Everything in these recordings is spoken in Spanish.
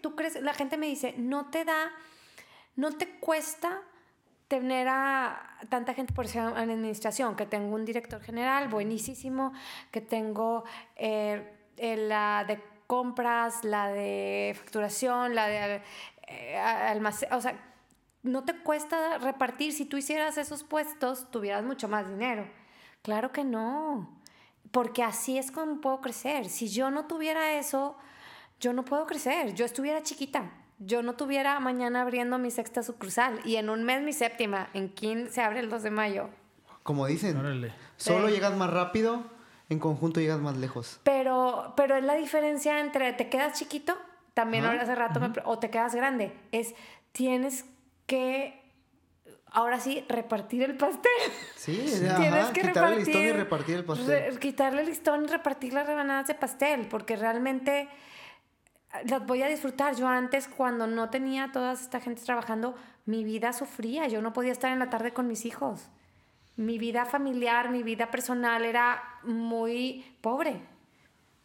Tú crees, la gente me dice, no te da, no te cuesta tener a tanta gente por ser en administración, que tengo un director general buenísimo, que tengo eh, la de compras, la de facturación, la de eh, almacén, o sea, no te cuesta repartir, si tú hicieras esos puestos, tuvieras mucho más dinero. Claro que no, porque así es como puedo crecer. Si yo no tuviera eso, yo no puedo crecer. Yo estuviera chiquita. Yo no tuviera mañana abriendo mi sexta sucursal y en un mes mi séptima. En quién se abre el 2 de mayo. Como dicen, solo llegas más rápido, en conjunto llegas más lejos. Pero, pero es la diferencia entre te quedas chiquito, también ahora hace rato, o te quedas grande. Es tienes que ahora sí, repartir el pastel. Sí, tienes que quitarle el listón y repartir el pastel. quitarle el listón y repartir las rebanadas de pastel, porque realmente las voy a disfrutar. Yo antes, cuando no tenía toda esta gente trabajando, mi vida sufría. Yo no podía estar en la tarde con mis hijos. Mi vida familiar, mi vida personal era muy pobre.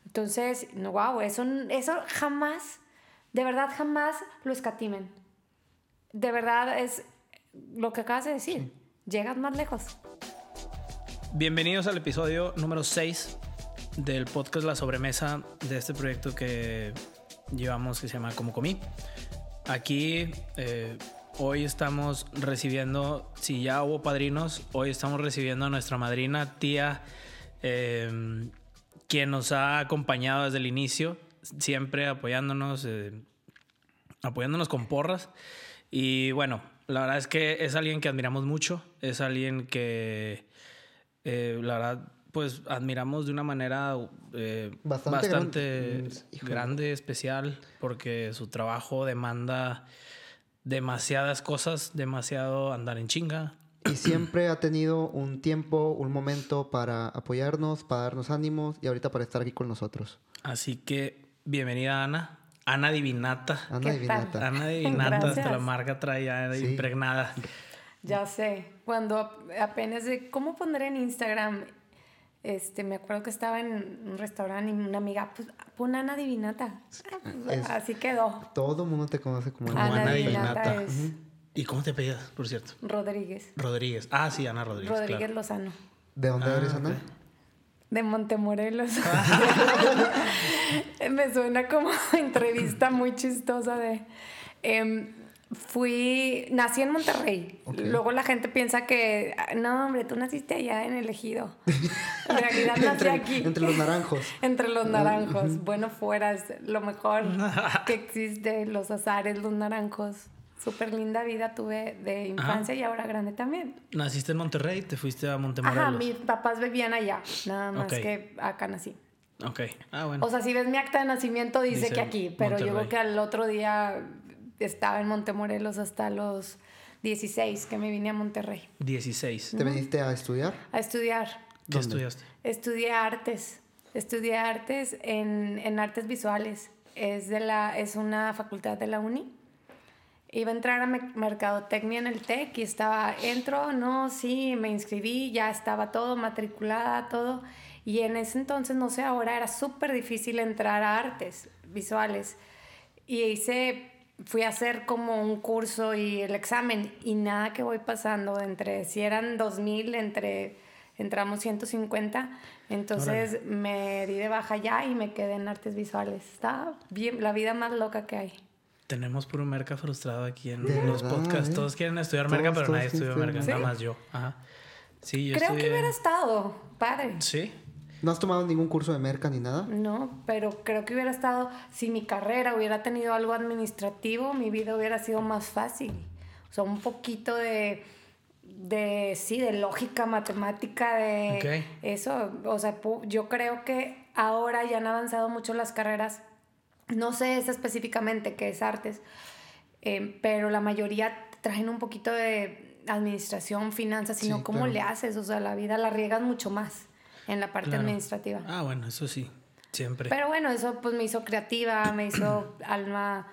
Entonces, no, wow, eso, eso jamás, de verdad jamás lo escatimen. De verdad es lo que acabas de decir. Llegas más lejos. Bienvenidos al episodio número 6 del podcast La Sobremesa de este proyecto que llevamos que se llama Como Comí. Aquí eh, hoy estamos recibiendo, si ya hubo padrinos, hoy estamos recibiendo a nuestra madrina, tía, em, quien nos ha acompañado desde el inicio, siempre apoyándonos, eh, apoyándonos con porras. Y bueno, la verdad es que es alguien que admiramos mucho, es alguien que, eh, la verdad, pues admiramos de una manera eh, bastante, mm, grande, especial, porque su trabajo demanda demasiadas cosas, demasiado andar en chinga. Y siempre ha tenido un tiempo, un momento para apoyarnos, para darnos ánimos y ahorita para estar aquí con nosotros. Así que bienvenida Ana. Ana Divinata. Ana Divinata. Ana Divinata, hasta la marca trae ya impregnada. Ya sé, cuando apenas de cómo pondré en Instagram este, me acuerdo que estaba en un restaurante y una amiga, pues pon Ana Divinata. así quedó. Todo el mundo te conoce como Ana, Divinata. ¿Y cómo te pedías, por cierto? Rodríguez. Rodríguez. Ah, sí, Ana Rodríguez. Rodríguez Lozano. ¿De dónde ah, eres, Ana? De Montemorelos. me suena como entrevista muy chistosa de... Em, Fui, nací en Monterrey. Luego la gente piensa que, no, hombre, tú naciste allá en el ejido. En realidad nací aquí. Entre los naranjos. entre los naranjos. Bueno, fuera es lo mejor que existe, los azares, los naranjos. Súper linda vida tuve de infancia y ahora grande también. ¿Naciste en Monterrey? ¿Te fuiste a Montemorelos? Ajá, mis papás vivían allá, nada más que acá nací. Ok, ah, bueno. O sea, si ves mi acta de nacimiento dice, que aquí, pero yo creo que al otro día estaba en Montemorelos hasta los 16 que me vine a Monterrey. 16. ¿Te viniste a estudiar? A estudiar. ¿Qué estudiaste? Estudié artes. Estudié artes en, en, artes visuales. Es, de la, es una facultad de la uni. Iba a entrar a mercadotecnia en el TEC y estaba, entro, no, sí, me inscribí, ya estaba todo matriculada, todo. Y en ese entonces, no sé, ahora era súper difícil entrar a artes visuales. Y hice fui a hacer como un curso y el examen y nada que voy pasando entre, si eran 2000, entre, entramos 150, entonces me di de baja ya y me quedé en artes visuales. Está bien, la vida más loca que hay. Tenemos puro merca frustrado aquí en los podcasts. ¿eh? Todos quieren estudiar merca, pero nadie estudia merca, nada más yo. Ajá. Sí, yo Creo que hubiera estado padre. Sí. ¿No has tomado ningún curso de merca ni nada? No, pero creo que hubiera estado, si mi carrera hubiera tenido algo administrativo, mi vida hubiera sido más fácil. O sea, un poquito de, de sí, de lógica, matemática, de eso. O sea, yo creo que ahora ya han avanzado mucho las carreras. No sé esa específicamente qué es artes, eh, pero la mayoría traen un poquito de administración, finanzas, sino cómo le haces. O sea, la vida la riegas mucho más en la parte administrativa. Ah, bueno, eso sí, siempre. Pero bueno, eso pues me hizo creativa, me hizo alma...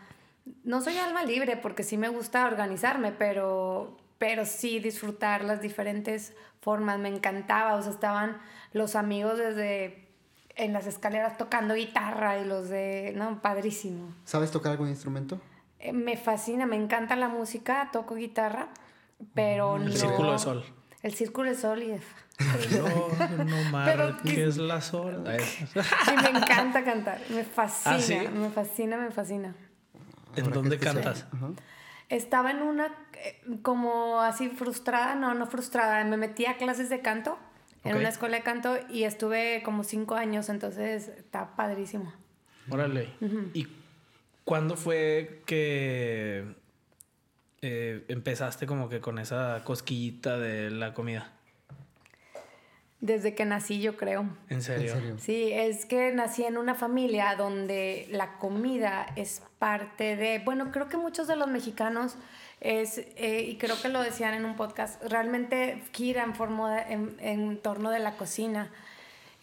No soy alma libre porque sí me gusta organizarme, pero, pero sí disfrutar las diferentes formas. Me encantaba, o sea, estaban los amigos desde en las escaleras tocando guitarra y los de, no, padrísimo. ¿Sabes tocar algún instrumento? Eh, me fascina, me encanta la música, toco guitarra, pero no... El círculo de sol. El círculo de sol y... No, no marques las horas. Sí, me encanta cantar, me fascina, ¿Ah, sí? me fascina, me fascina. ¿En dónde cantas? Ajá. Estaba en una, eh, como así frustrada, no, no frustrada, me metí a clases de canto en una escuela de canto y estuve como cinco años, entonces está padrísimo. Órale. ¿Y cuándo fue que eh, empezaste como que con esa cosquillita de la comida? Desde que nací, yo creo. ¿En serio? ¿En serio? Sí, es que nací en una familia donde la comida es parte de, bueno, creo que muchos de los mexicanos es, eh, y creo que lo decían en un podcast, realmente formo de- en, en torno de la cocina.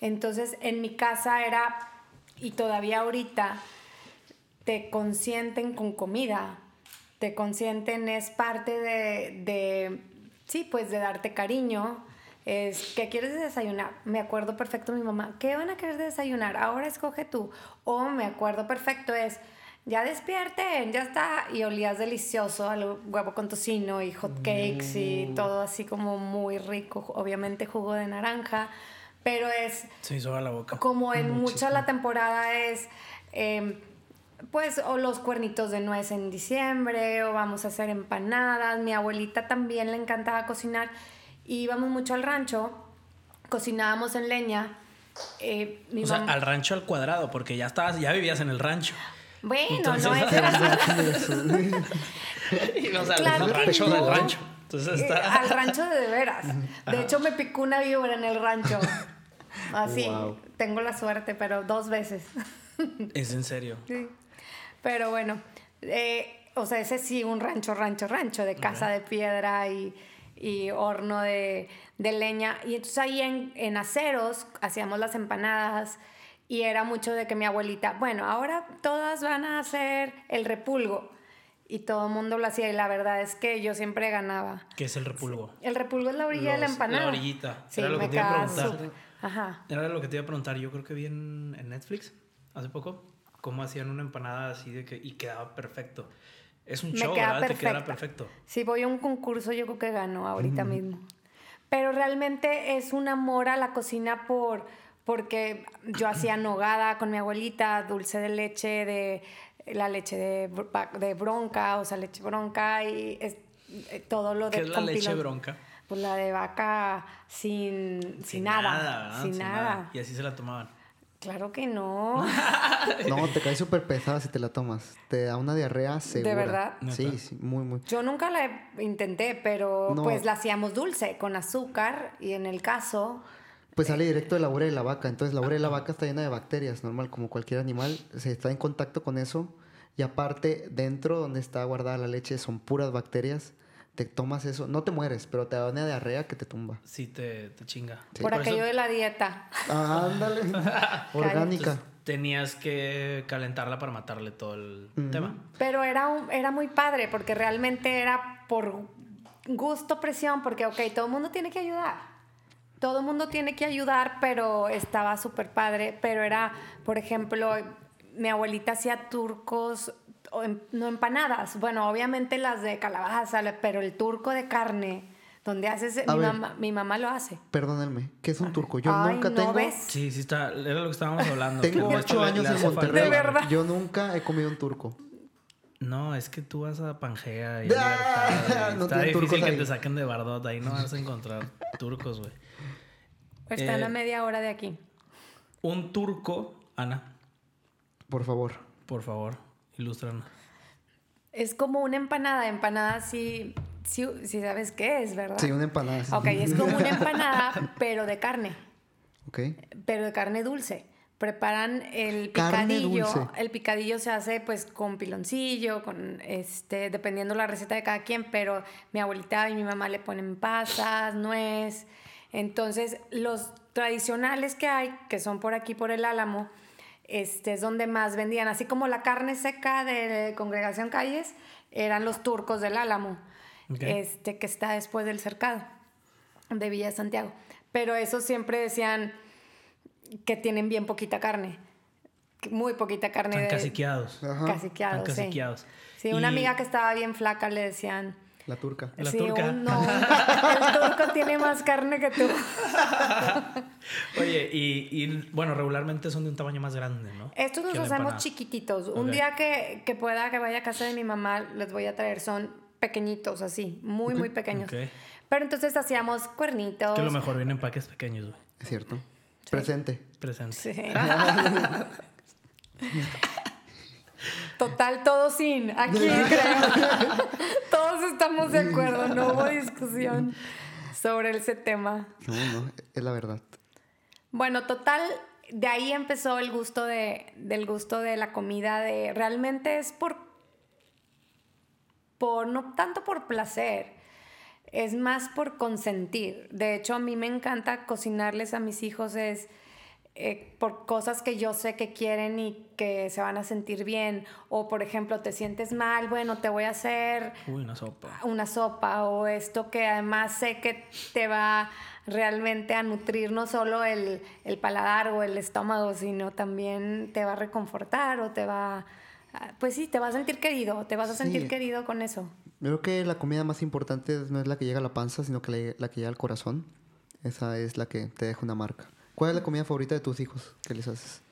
Entonces, en mi casa era, y todavía ahorita, te consienten con comida, te consienten, es parte de, de sí, pues de darte cariño. Es, ¿qué quieres de desayunar? Me acuerdo perfecto mi mamá, ¿qué van a querer de desayunar? Ahora escoge tú. O me acuerdo perfecto es, ya despierten, ya está. Y olías delicioso al huevo con tocino y hot cakes y todo así como muy rico. Obviamente jugo de naranja, pero es Se hizo agua la boca. como en mucha la temporada es eh, pues o los cuernitos de nuez en diciembre o vamos a hacer empanadas mi abuelita también le encantaba cocinar y íbamos mucho al rancho cocinábamos en leña eh, mi O sea, al rancho al cuadrado, porque ya estabas, ya vivías en el rancho. bueno entonces- no ese era Y, o sea, Claro que rancho no. del rancho. Entonces Eh, al rancho de de veras. De hecho, me picó una víbora en el rancho. Así, Wow. tengo la suerte, pero dos veces. Es en serio. Sí. Pero bueno, eh, o sea, ese sí, un rancho, rancho, rancho, de casa de piedra y, y horno de, de leña. Y entonces ahí en, en aceros hacíamos las empanadas y era mucho de que mi abuelita, bueno, ahora todas van a hacer el repulgo. Y todo el mundo lo hacía y la verdad es que yo siempre ganaba. ¿Qué es el repulgo? El repulgo es la orilla de la Los- empanada. la orillita. Sí, Era lo que me te iba a preguntar. Ajá. Era lo que te iba a preguntar. Yo creo que vi en, en Netflix hace poco cómo hacían una empanada así de que. Y quedaba perfecto. Es un Me show, queda ¿verdad? Te quedará perfecto. Si voy a un concurso, yo creo que gano ahorita mismo. Pero realmente es un amor a la cocina por porque yo hacía nogada con mi abuelita, dulce de leche, de la leche de, br- de bronca, o sea, leche bronca y es- eh, todo lo de ¿Qué es la leche bronca? Pues la de vaca sin, sin, nada, sin, nada. Y así se la tomaban. Claro que no. No, te cae súper pesada si te la tomas. Te da una diarrea segura. verdad? Sí, sí, muy, muy. Yo nunca la intenté, pero No. pues la hacíamos dulce, con azúcar y en el caso... Pues sale directo de la urea de la vaca. Entonces la urea de la vaca está llena de bacterias, normal, como cualquier animal. Se está en contacto con eso. Y aparte, dentro donde está guardada la leche son puras bacterias. Te tomas eso, no te mueres, pero te da una diarrea que te tumba. Sí, te, te chinga. Por, aquello de la dieta. Ah, ándale. Orgánica. entonces, tenías que calentarla para matarle todo el tema. Pero era, un- era muy padre porque realmente era por gusto, presión, porque, ok, todo el mundo tiene que ayudar. Todo el mundo tiene que ayudar, pero estaba súper padre. Pero era, por ejemplo, mi abuelita hacía turcos, o no empanadas. Bueno, obviamente las de calabaza, pero el turco de carne, donde haces, mi ver. mamá, mi mamá lo hace. Perdónenme, ¿qué es un turco? Yo Ay, nunca ¿no tengo. ves? Sí, sí, está, era lo que estábamos hablando. Tengo años en falta Monterrey. De verdad. Yo nunca he comido un turco. No, es que tú vas a Pangea y Ah, Libertad, no Está difícil que ahí. te saquen de Bardot. Ahí no vas a encontrar turcos, güey. Están Eh, a media hora de aquí. Un turco, Ana, Por favor. por favor, ilústranos. Es como una empanada. Empanada sí, sí, sí sabes qué es, ¿verdad? Sí, una empanada. sí. Ok, es como una empanada, pero de carne, Ok. pero de carne dulce. Preparan el Carne picadillo. dulce. El picadillo se hace pues con piloncillo, con este, dependiendo la receta de cada quien, pero mi abuelita y mi mamá le ponen pasas, nuez. Entonces, los tradicionales que hay, que son por aquí por el Álamo, este es donde más vendían, así como la carne seca de Congregación Calles, eran los turcos del Álamo, este que está después del cercado de Villa Santiago. Pero eso siempre decían, que tienen bien poquita carne. Muy poquita carne. Están de- caciqueados. Ajá. Caciqueados, Están sí. caciqueados. Sí, una Y- amiga que estaba bien flaca le decían... La turca. La sí, turca. un- no, el turco tiene más carne que tú. Oye, y, y, bueno, regularmente son de un tamaño más grande, ¿no? Estos los hacemos empanada. chiquititos. Un día que, que pueda que vaya a casa de mi mamá, les voy a traer. Son pequeñitos, así, muy, muy pequeños. Pero entonces hacíamos cuernitos. Que lo mejor vienen en paques pequeños, güey. Es cierto. Presente. Presente. Sí. Total, todo sin. Aquí creo. Todos estamos de acuerdo. No hubo discusión sobre ese tema. No, no, es la verdad. Bueno, total, de ahí empezó el gusto de, del gusto de la comida. De realmente es por, por no tanto por placer, es más por consentir. De hecho, a mí me encanta cocinarles a mis hijos es eh, por cosas que yo sé que quieren y que se van a sentir bien. O por ejemplo, te sientes mal, bueno, te voy a hacer Uy, una sopa. una sopa o esto que además sé que te va realmente a nutrir no solo el, el paladar o el estómago, sino también te va a reconfortar o te va, a- pues sí, te vas a sentir querido, te vas a sentir querido con eso. Yo creo que la comida más importante no es la que llega a la panza, sino que la, la que llega al corazón. Esa es la que te deja una marca. ¿Cuál es la comida favorita de tus hijos? ¿Qué les haces?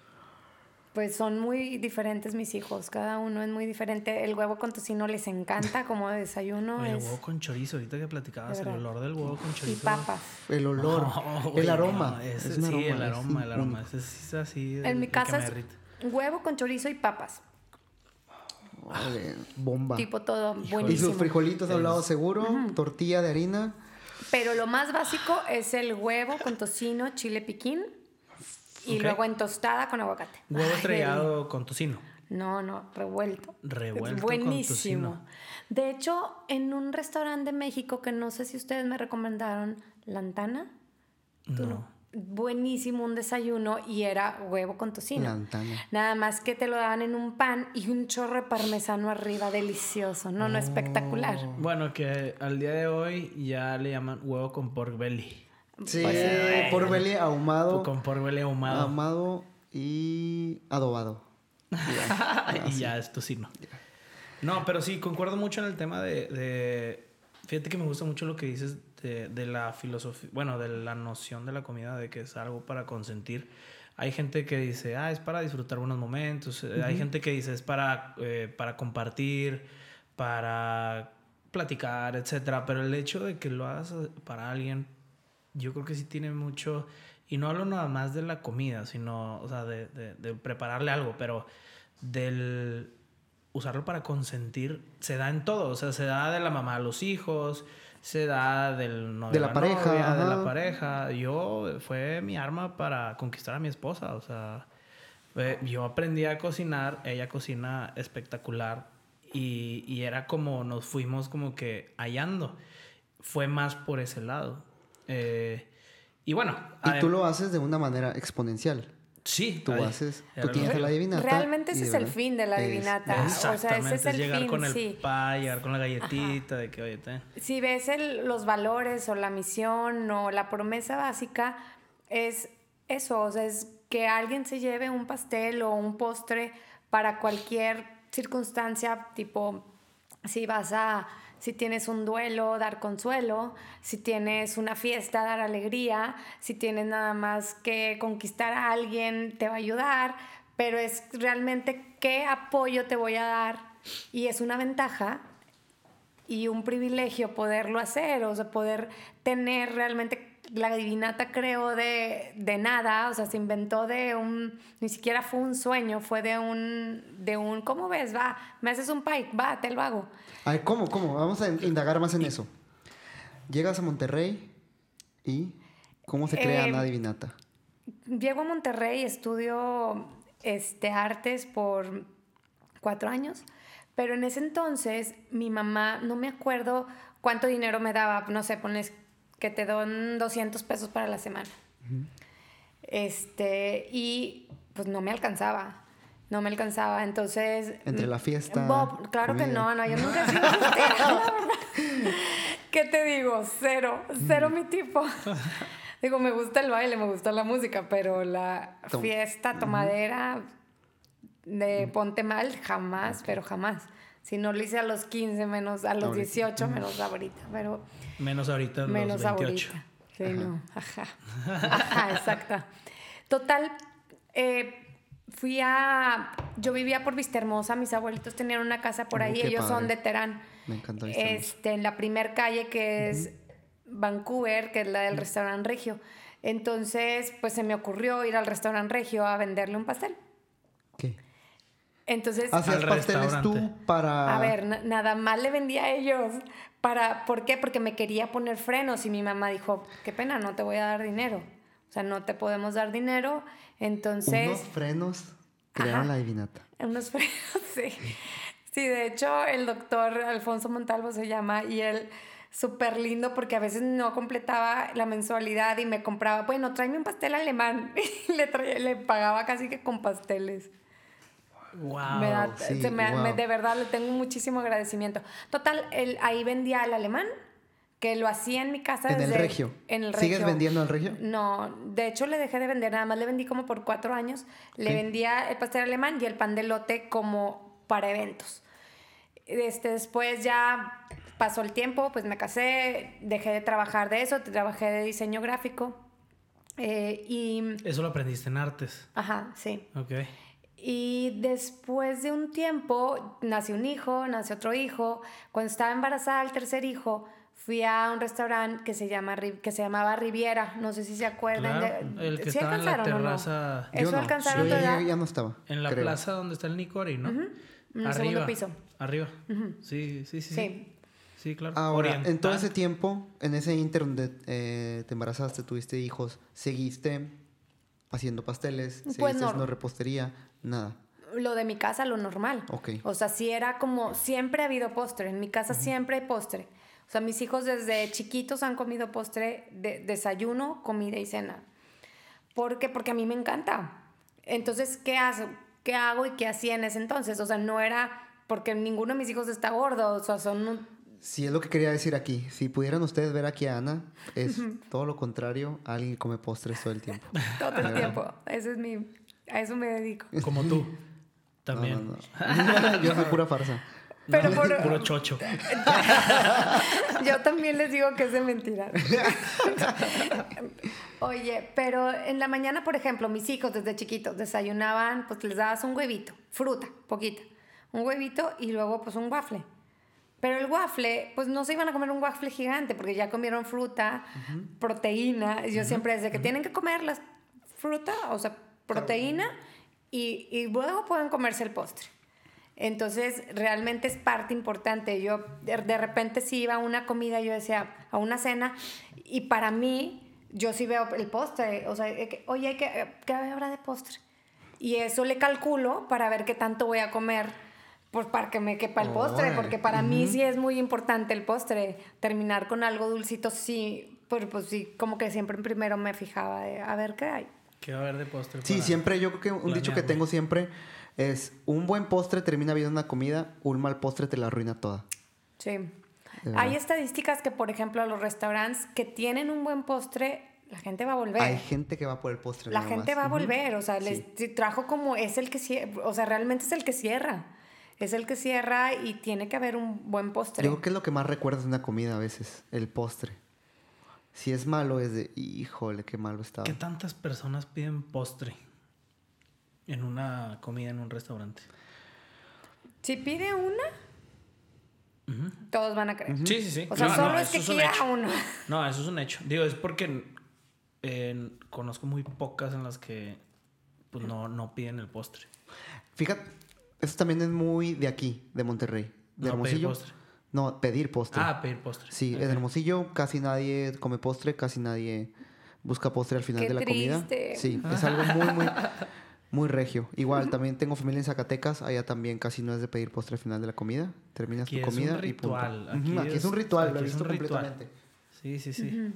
Pues son muy diferentes mis hijos, cada uno es muy diferente. El huevo con tocino les encanta como desayuno. Oye, el es, huevo con chorizo, ahorita que platicabas, De el olor del huevo con y chorizo. papas. El olor, No, el aroma. no, ese es un sí, aroma, el es aroma, el aroma. Ese es así. En mi el que casa es huevo con chorizo y papas, bomba. tipo todo Y buenísimo. sus frijolitos al lado seguro, tortilla de harina. Pero lo más básico es el huevo con tocino, chile piquín y luego en tostada con aguacate. Huevo estrellado con tocino. No, no, revuelto. Revuelto con buenísimo. tocino. De hecho, en un restaurante de México que no sé si ustedes me recomendaron, Lantana, No. Buenísimo un desayuno y era huevo con tocino. Lantana. Nada más que te lo daban en un pan y un chorro de parmesano arriba, delicioso. No, no, espectacular. Bueno, que al día de hoy ya le llaman huevo con pork belly. Sí, Pues, por belly ahumado, Con pork belly ahumado. ahumado y adobado. y ya es tocino. No, pero sí, concuerdo mucho en el tema de, de- Fíjate que me gusta mucho lo que dices de, de la filosofía, bueno, de la noción de la comida, de que es algo para consentir. Hay gente que dice, ah, es para disfrutar buenos momentos. Eh, Hay gente que dice, es para, eh, para compartir, para platicar, etcétera. Pero el hecho de que lo hagas eh, para alguien, yo creo que sí tiene mucho. Y no hablo nada más de la comida, sino, o sea, de, de- de prepararle algo, pero del usarlo para consentir se da en todo. O sea, se da de la mamá a los hijos, se da del novio De la pareja, novia, de la pareja. Yo, fue mi arma para conquistar a mi esposa. O sea, eh, yo aprendí a cocinar, ella cocina espectacular. Y, y era como nos fuimos como que hallando. Fue más por ese lado. Eh, y bueno. Y tú lo haces de una manera exponencial. Sí, Tú haces, tú tienes la divinata. Realmente ese es el fin de la es- divinata. O sea, ese es el llegar fin, con el sí. pie, llegar con la galletita de que, oye, ten. Si ves el- los valores o la misión o la promesa básica, es eso, o sea, es que alguien se lleve un pastel o un postre para cualquier circunstancia, tipo, si vas a, si tienes un duelo, dar consuelo, si tienes una fiesta, dar alegría, si tienes nada más que conquistar a alguien, te va a ayudar, pero es realmente qué apoyo te voy a dar. Y es una ventaja y un privilegio poderlo hacer, o sea, poder tener realmente la divinata creó de, de nada, o sea, se inventó de un, ni siquiera fue un sueño, fue de un, de un, ¿cómo ves? Va, me haces un pie, va, te lo hago. A ver, ¿cómo? ¿Cómo? Vamos a indagar más en eso. Llegas a Monterrey y ¿cómo se crea Eh, una divinata? Llego a Monterrey, estudio este, artes por cuatro años, pero en ese entonces mi mamá, no me acuerdo cuánto dinero me daba, no sé, pones que te dan 200 pesos para la semana. Este, y pues no me alcanzaba. No me alcanzaba, entonces... Entre la fiesta, Bob, claro que no, no, yo nunca he sido fiestera, la verdad. ¿Qué te digo? Cero, cero mi tipo. Digo, me gusta el baile, me gusta la música, pero la Tom- fiesta, tomadera de ponte mal, jamás, pero jamás. Si no lo hice a los 15, menos a los Ahorita. 18, menos ahorita, pero Menos ahorita, en menos los 28. ahorita. Sí, no, ajá. Ajá, exacta. Total, eh, fui a. Yo vivía por Vista Hermosa, mis abuelitos tenían una casa por Oh, ahí, ellos son de Terán. Me encanta Vista. Este, en la primer calle que es Vancouver, que es la del restaurante Regio. Entonces, pues se me ocurrió ir al restaurante Regio a venderle un pastel. Entonces, Hacías pasteles tú para... a ver, na- nada más le vendí a ellos. Para, ¿Por qué? Porque me quería poner frenos y mi mamá dijo, qué pena, no te voy a dar dinero. O sea, no te podemos dar dinero. Entonces, Unos frenos crearon Ajá. la divinata. unos frenos, sí. Sí, de hecho, el doctor Alfonso Montalvo se llama y él súper lindo porque a veces no completaba la mensualidad y me compraba, bueno, tráeme un pastel alemán. Y le, traía- le pagaba casi que con pasteles. Wow. Me da- sí, se me- wow. me- de verdad le tengo muchísimo agradecimiento. Total, el, ahí vendía al alemán, que lo hacía en mi casa En el desde- regio. En el ¿Sigues regio. vendiendo al regio? No, de hecho le dejé de vender, nada más le vendí como por cuatro años. Le vendía el pastel alemán y el pan de lote como para eventos. Este, después ya pasó el tiempo, pues me casé, dejé de trabajar de eso, trabajé de diseño gráfico. eh, y, Eso lo aprendiste en artes. ajá, sí. Ok. Y después de un tiempo nació un hijo, nació otro hijo. Cuando estaba embarazada del tercer hijo, fui a un restaurante que se, llama, que se llamaba Riviera. No sé si se acuerdan. Claro, de, el que ¿sí estaba en la alcanzaron o no? terraza. ¿Eso no, alcanzaron yo ya, ya no estaba. En la creo. plaza donde está el Nicori, ¿no? En el segundo piso. Arriba. sí, sí, sí, sí. Sí. Sí, claro. Ahora, Oriental. en todo ese tiempo, en ese inter donde eh, te embarazaste, tuviste hijos, ¿seguiste haciendo pasteles? ¿Seguiste Pues no. haciendo repostería? Nada. Lo de mi casa, lo normal. Ok. O sea, sí era como, siempre ha habido postre. En mi casa siempre hay postre. O sea, mis hijos desde chiquitos han comido postre de desayuno, comida y cena. ¿Por qué? Porque a mí me encanta. Entonces, ¿qué hago? ¿Qué hago y qué hacía en ese entonces? O sea, no era porque ninguno de mis hijos está gordo. O sea, son un- Sí, es lo que quería decir aquí. Si pudieran ustedes ver aquí a Ana, es todo lo contrario a alguien que come postres todo el tiempo. todo el tiempo. Ese es mi... A eso me dedico. Como tú. No, También. no, no. Yo soy pura farsa. Pero No, por- Puro chocho. Yo también les digo que es de mentira. Oye, pero en la mañana, por ejemplo, mis hijos desde chiquitos desayunaban, pues les dabas un huevito, fruta, poquita, un huevito y luego pues un waffle. Pero el waffle, pues no se iban a comer un waffle gigante porque ya comieron fruta, proteína. Yo siempre desde que tienen que comer la fruta, o sea, proteína, y, y luego pueden comerse el postre. Entonces, realmente es parte importante. Yo de, de repente sí iba a una comida, yo decía, a una cena, y para mí, yo sí veo el postre. O sea, que, oye, hay que, ¿qué habrá de postre? Y eso le calculo para ver qué tanto voy a comer, pues para que me quepa el postre, porque para mí sí es muy importante el postre. Terminar con algo dulcito, sí, pero pues sí, como que siempre primero me fijaba de, a ver qué hay. ¿Qué va a haber de postre? Sí, para- siempre yo creo que un dicho que tengo siempre es un buen postre termina bien una comida, un mal postre te la arruina toda. Sí. Hay estadísticas que, por ejemplo, a los restaurantes que tienen un buen postre, la gente va a volver. Hay gente que va por el postre. la gente más. va a volver, o sea, les Sí. trajo como es el que cierra, o sea, realmente es el que cierra. Es el que cierra y tiene que haber un buen postre. Yo creo que es lo que más recuerdas de una comida a veces, el postre. Si es malo es de, híjole, qué malo estaba. ¿Qué tantas personas piden postre en una comida en un restaurante? Si pide una, todos van a creer. Sí, sí, sí. O sea, No, solo no, es que es un quiera hecho. uno. No, eso es un hecho. Digo, es porque eh, conozco muy pocas en las que pues, no, no piden el postre. Fíjate, eso también es muy de aquí, de Monterrey. De No, pedir Hermosillo. postre. No, pedir postre. Ah, pedir postre. Sí, Ok. en Hermosillo casi nadie come postre, casi nadie busca postre al final Qué de la comida. triste. Sí, es algo muy, muy, muy regio. Igual, también tengo familia en Zacatecas, allá también casi no es de pedir postre al final de la comida. Terminas Aquí tu es un comida ritual. y punto. Ujú, Aquí, es, un ritual, lo he aquí es visto un ritual. completamente. Sí, sí, sí.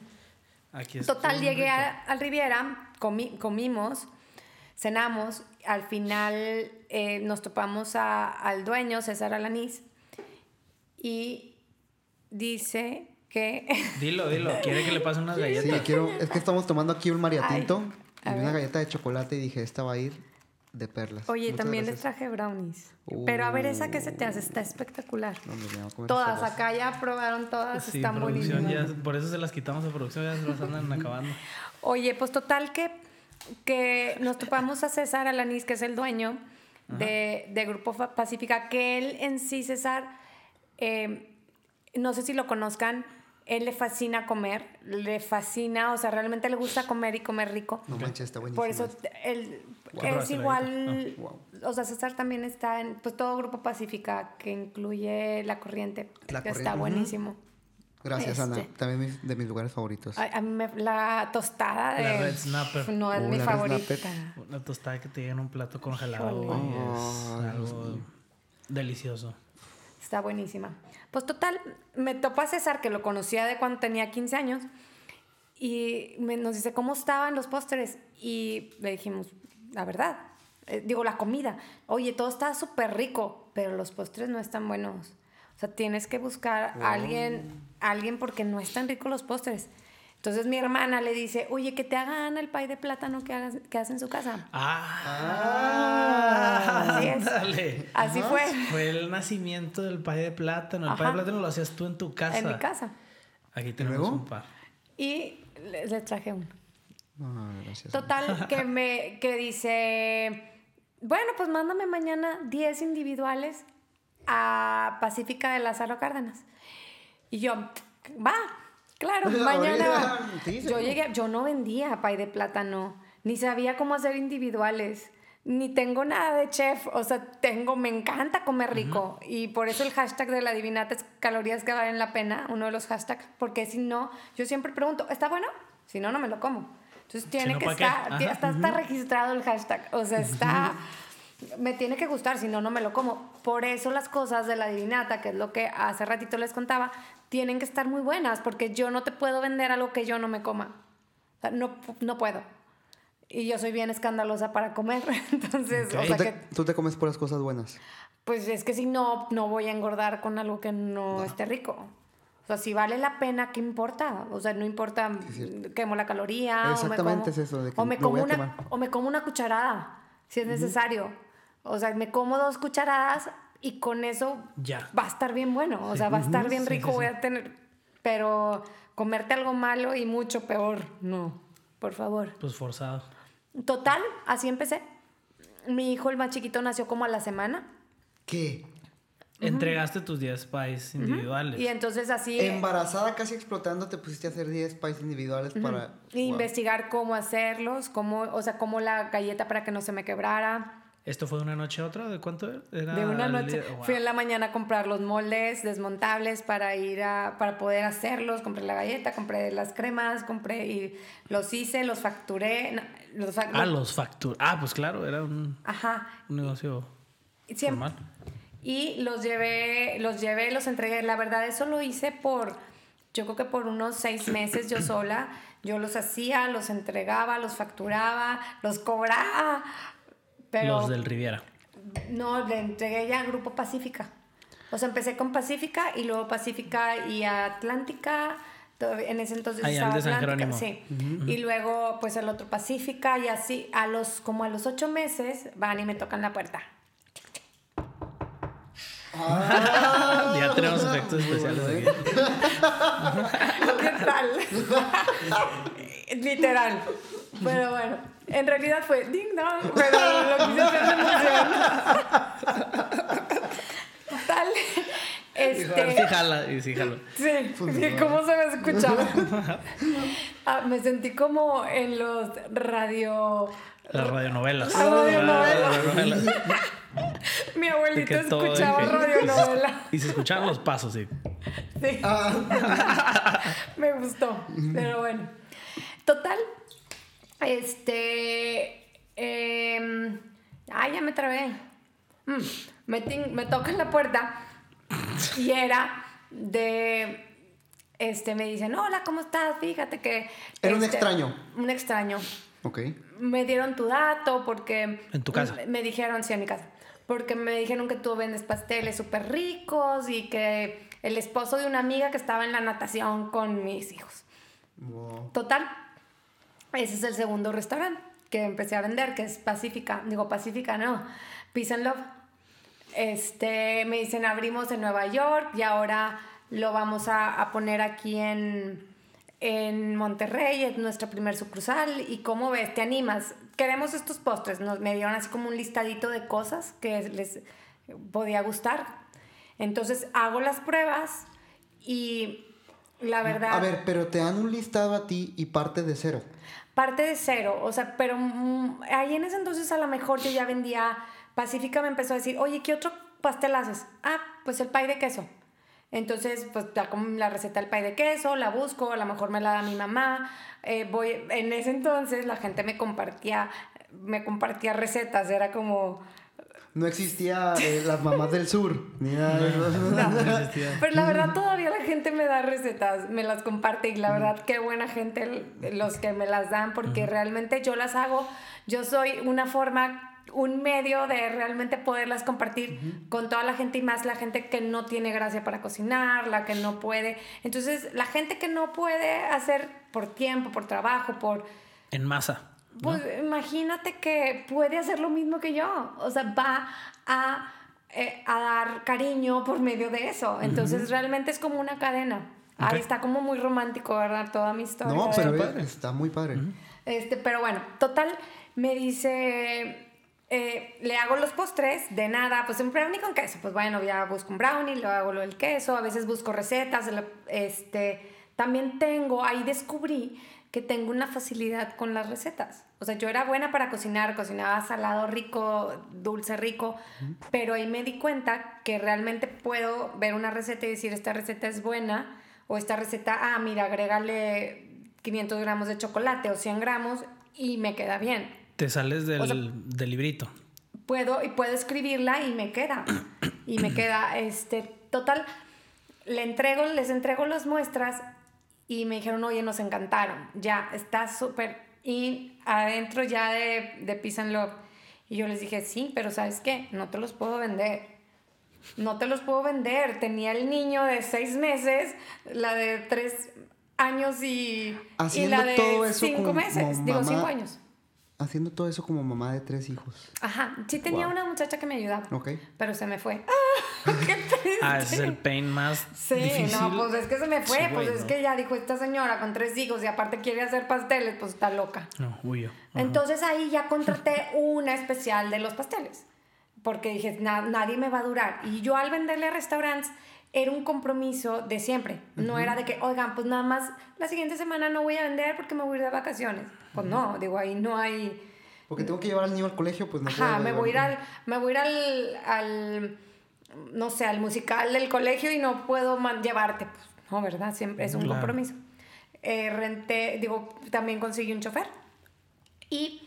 Aquí es Total, llegué a- al Riviera, comi- comimos, cenamos, al final eh, nos topamos a- al dueño, César Alanís, y dice que... Dilo, dilo. Quiere que le pase unas Sí, galletas. quiero, es que estamos tomando aquí un mariatinto Ay, y una galleta de chocolate y dije, esta va a ir de perlas. Oye, Muchas también les traje brownies. Pero a ver, esa que se te hace está espectacular. No, hombre, me voy a comer Todas, acá ya probaron todas, Sí, están buenísimas. ya, por eso se las quitamos a producción, ya se las andan acabando. Oye, pues total que, que nos topamos a César Alanis, que es el dueño de, de Grupo Pacífica, que él en sí, César, eh, no sé si lo conozcan, él le fascina comer, le fascina, o sea, realmente le gusta comer y comer rico. No manches, está buenísimo. Por eso él es igual, Ah, wow. o sea, César también está en pues todo Grupo Pacífica, que incluye La Corriente, La que Corriente, está buenísimo. Gracias, Ana. Este. También mis- de mis lugares favoritos. Ay, a mí me- la tostada de... La Red Snapper. No, es Oh, mi la favorita. Una tostada que te llega en un plato congelado, es algo delicioso. Está buenísima. Pues total, me topa César, que lo conocía de cuando tenía 15 años, y me- nos dice cómo estaban los postres. Y le dijimos, la verdad, eh, digo, la comida. Oye, todo está súper rico, pero los postres no están buenos. O sea, tienes que buscar a alguien, a alguien porque no están ricos los postres. Entonces mi hermana le dice, oye, que te hagan el pay de plátano que, hagas, que hace en su casa. Ah, Así es. ándale. Así fue. Fue el nacimiento del pay de plátano. El pay de plátano lo hacías tú en tu casa. En mi casa. Aquí tenemos luego? un par. Y les, les traje uno. Ah, gracias. Total, que me que dice, bueno, pues mándame mañana 10 individuales a Pacífica de Lázaro Cárdenas. Y yo, va, claro, mañana. Yo llegué, yo no vendía pay de plátano, ni sabía cómo hacer individuales, ni tengo nada de chef, o sea, tengo, me encanta comer rico. Y por eso el hashtag de la divinata es calorías que valen la pena, uno de los hashtags, porque si no, yo siempre pregunto, ¿está bueno? Si no, no me lo como. Entonces tiene no, que estar, está registrado el hashtag, o sea, está, me tiene que gustar, si no, no me lo como. Por eso las cosas de la divinata, que es lo que hace ratito les contaba, tienen que estar muy buenas, porque yo no te puedo vender algo que yo no me coma. O sea, no, no puedo. Y yo soy bien escandalosa para comer, entonces, o Ok. sea ¿Tú que, te, tú te comes puras cosas buenas. pues es que si no, no voy a engordar con algo que no, esté rico. O sea, si vale la pena, ¿qué importa? O sea, no importa, quemo la caloría. o me Exactamente como- es eso, de que o me como una, o me como una cucharada, si es necesario. O sea, me como dos cucharadas y con eso Ya. va a estar bien bueno. O sea, va a estar bien Sí, rico, sí, voy sí. a tener... Pero comerte algo malo y mucho peor, no. Por favor. Pues forzado. Total, así empecé. Mi hijo, el más chiquito, nació como a la semana. ¿Qué? Entregaste tus 10 pies individuales. Y entonces así... Embarazada, casi explotando, te pusiste a hacer 10 pies individuales para... y Wow. investigar cómo hacerlos, cómo, o sea, cómo la galleta para que no se me quebrara. ¿Esto fue de una noche a otra? ¿De cuánto era? De una noche? Wow. fui en la mañana a comprar los moldes desmontables para ir a para poder hacerlos, compré la galleta, compré las cremas, compré y los hice, los facturé, no, los, fac- Ah, los factur. Ah, pues claro, era un, Ajá. un negocio Siempre- formal. Y los llevé, los llevé, los entregué. La verdad, eso lo hice por, yo creo que por unos seis meses yo sola. Yo los hacía, los entregaba, los facturaba, los cobraba. Pero Los del Riviera. no, le entregué ya al Grupo Pacífica. O sea, empecé con Pacífica y luego Pacífica y Atlántica. En ese entonces Ah, ya, el estaba de San Atlántica, sí. Y luego, pues el otro Pacífica y así, a los, como a los ocho meses, van y me tocan la puerta. ya tenemos efectos especiales aquí. ¿Qué tal? Literal. Pero bueno, en realidad fue ding dong, pero lo quise hacer de emoción. Tal. Este. Sí, jala, y sí, jala. Sí, sí, ¿cómo se me escuchaba? Ah, me sentí como en los radio. Las radionovelas. Ah, radionovelas. Las radionovelas. Mi abuelito escuchaba radionovela. Y se escuchaban los pasos, sí. Sí. Me gustó. Pero bueno. Total. Este. em, ay, ya me trabé. Mm, me, me tocan la puerta y era de. Este, me dicen, hola, ¿cómo estás? Fíjate que. Era un este, extraño. Un extraño. Ok. Me dieron tu dato porque... ¿En tu casa? Me, me dijeron, sí, en mi casa. Porque me dijeron que tú vendes pasteles súper ricos y que el esposo de una amiga que estaba en la natación con mis hijos. Wow. Total, ese es el segundo restaurante que empecé a vender, que es Pacífica. Digo, Pacífica no, Peace and Love. Este, me dicen, abrimos en Nueva York y ahora lo vamos a, a poner aquí en, en Monterrey, es nuestra primer sucursal. ¿Y cómo ves? ¿Te animas? Queremos estos postres. Nos, me dieron así como un listadito de cosas que les podía gustar. Entonces hago las pruebas y la verdad... A ver, pero te dan un listado a ti y parte de cero. Parte de cero, o sea, pero mm, ahí en ese entonces a lo mejor yo ya vendía, Pacífica me empezó a decir, oye, ¿qué otro pastel haces? Ah, pues el pay de queso. Entonces, pues ya como la receta del pay de queso, la busco, a lo mejor me la da mi mamá. eh, voy, en ese entonces la gente me compartía, me compartía recetas, era como, No existía eh, las mamás del sur, ni nada de eso. Pero la verdad todavía la gente me da recetas, me las comparte y la verdad qué buena gente los que me las dan porque realmente yo las hago, yo soy una forma, un medio de realmente poderlas compartir con toda la gente y más la gente que no tiene gracia para cocinar, la que no puede. Entonces la gente que no puede hacer por tiempo, por trabajo, por... En masa. ¿No? Pues imagínate que puede hacer lo mismo que yo. O sea, va a, eh, a dar cariño por medio de eso. Entonces realmente es como una cadena. Ahí está como muy romántico, ¿verdad? Toda mi historia. No, pero Está padre. está muy padre. este, pero bueno, total, me dice, eh, le hago los postres, de nada, pues un brownie con queso. Pues bueno, ya busco un brownie, lo hago lo del queso, a veces busco recetas. Este, también tengo, ahí descubrí que tengo una facilidad con las recetas. O sea, yo era buena para cocinar, cocinaba salado rico, dulce rico, pero ahí me di cuenta que realmente puedo ver una receta y decir, esta receta es buena, o esta receta, ah, mira, agrégale 500 gramos de chocolate o 100 gramos y me queda bien. Te sales del, O sea- del librito. Puedo, y puedo escribirla y me queda. Y me queda, este, total, le entrego, les entrego las muestras y me dijeron, oye, nos encantaron, ya, está súper, y adentro ya de, de Peace and Love. Y yo les dije, sí, pero ¿sabes qué? No te los puedo vender. No te los puedo vender. Tenía el niño de seis meses, la de tres años y, y Haciendo la de todo eso cinco meses, digo, mamá. cinco años. Haciendo todo eso como mamá de tres hijos. Ajá, sí tenía Wow. una muchacha que me ayudaba, Ok. pero se me fue. ¡Ah! ¡Qué triste! Ah, ese es el pain más Sí, difícil. no, pues es que se me fue, Sí, pues es no. que ya dijo esta señora con tres hijos y aparte quiere hacer pasteles, pues está loca. No, huyo. Ajá. Entonces ahí ya contraté una especial de los pasteles, porque dije, "Na- nadie me va a durar. Y yo al venderle a restaurantes era un compromiso de siempre. No era de que, oigan, pues nada más la siguiente semana no voy a vender porque me voy a ir de vacaciones. Pues no, digo, ahí no hay... Porque tengo que llevar al niño al colegio, pues no Ajá, puedo me voy a ir al, me voy a ir al, al, no sé, al musical del colegio y no puedo llevarte. Pues, no, ¿verdad? Siempre es un Claro. compromiso. Eh, renté, digo, también conseguí un chofer. Y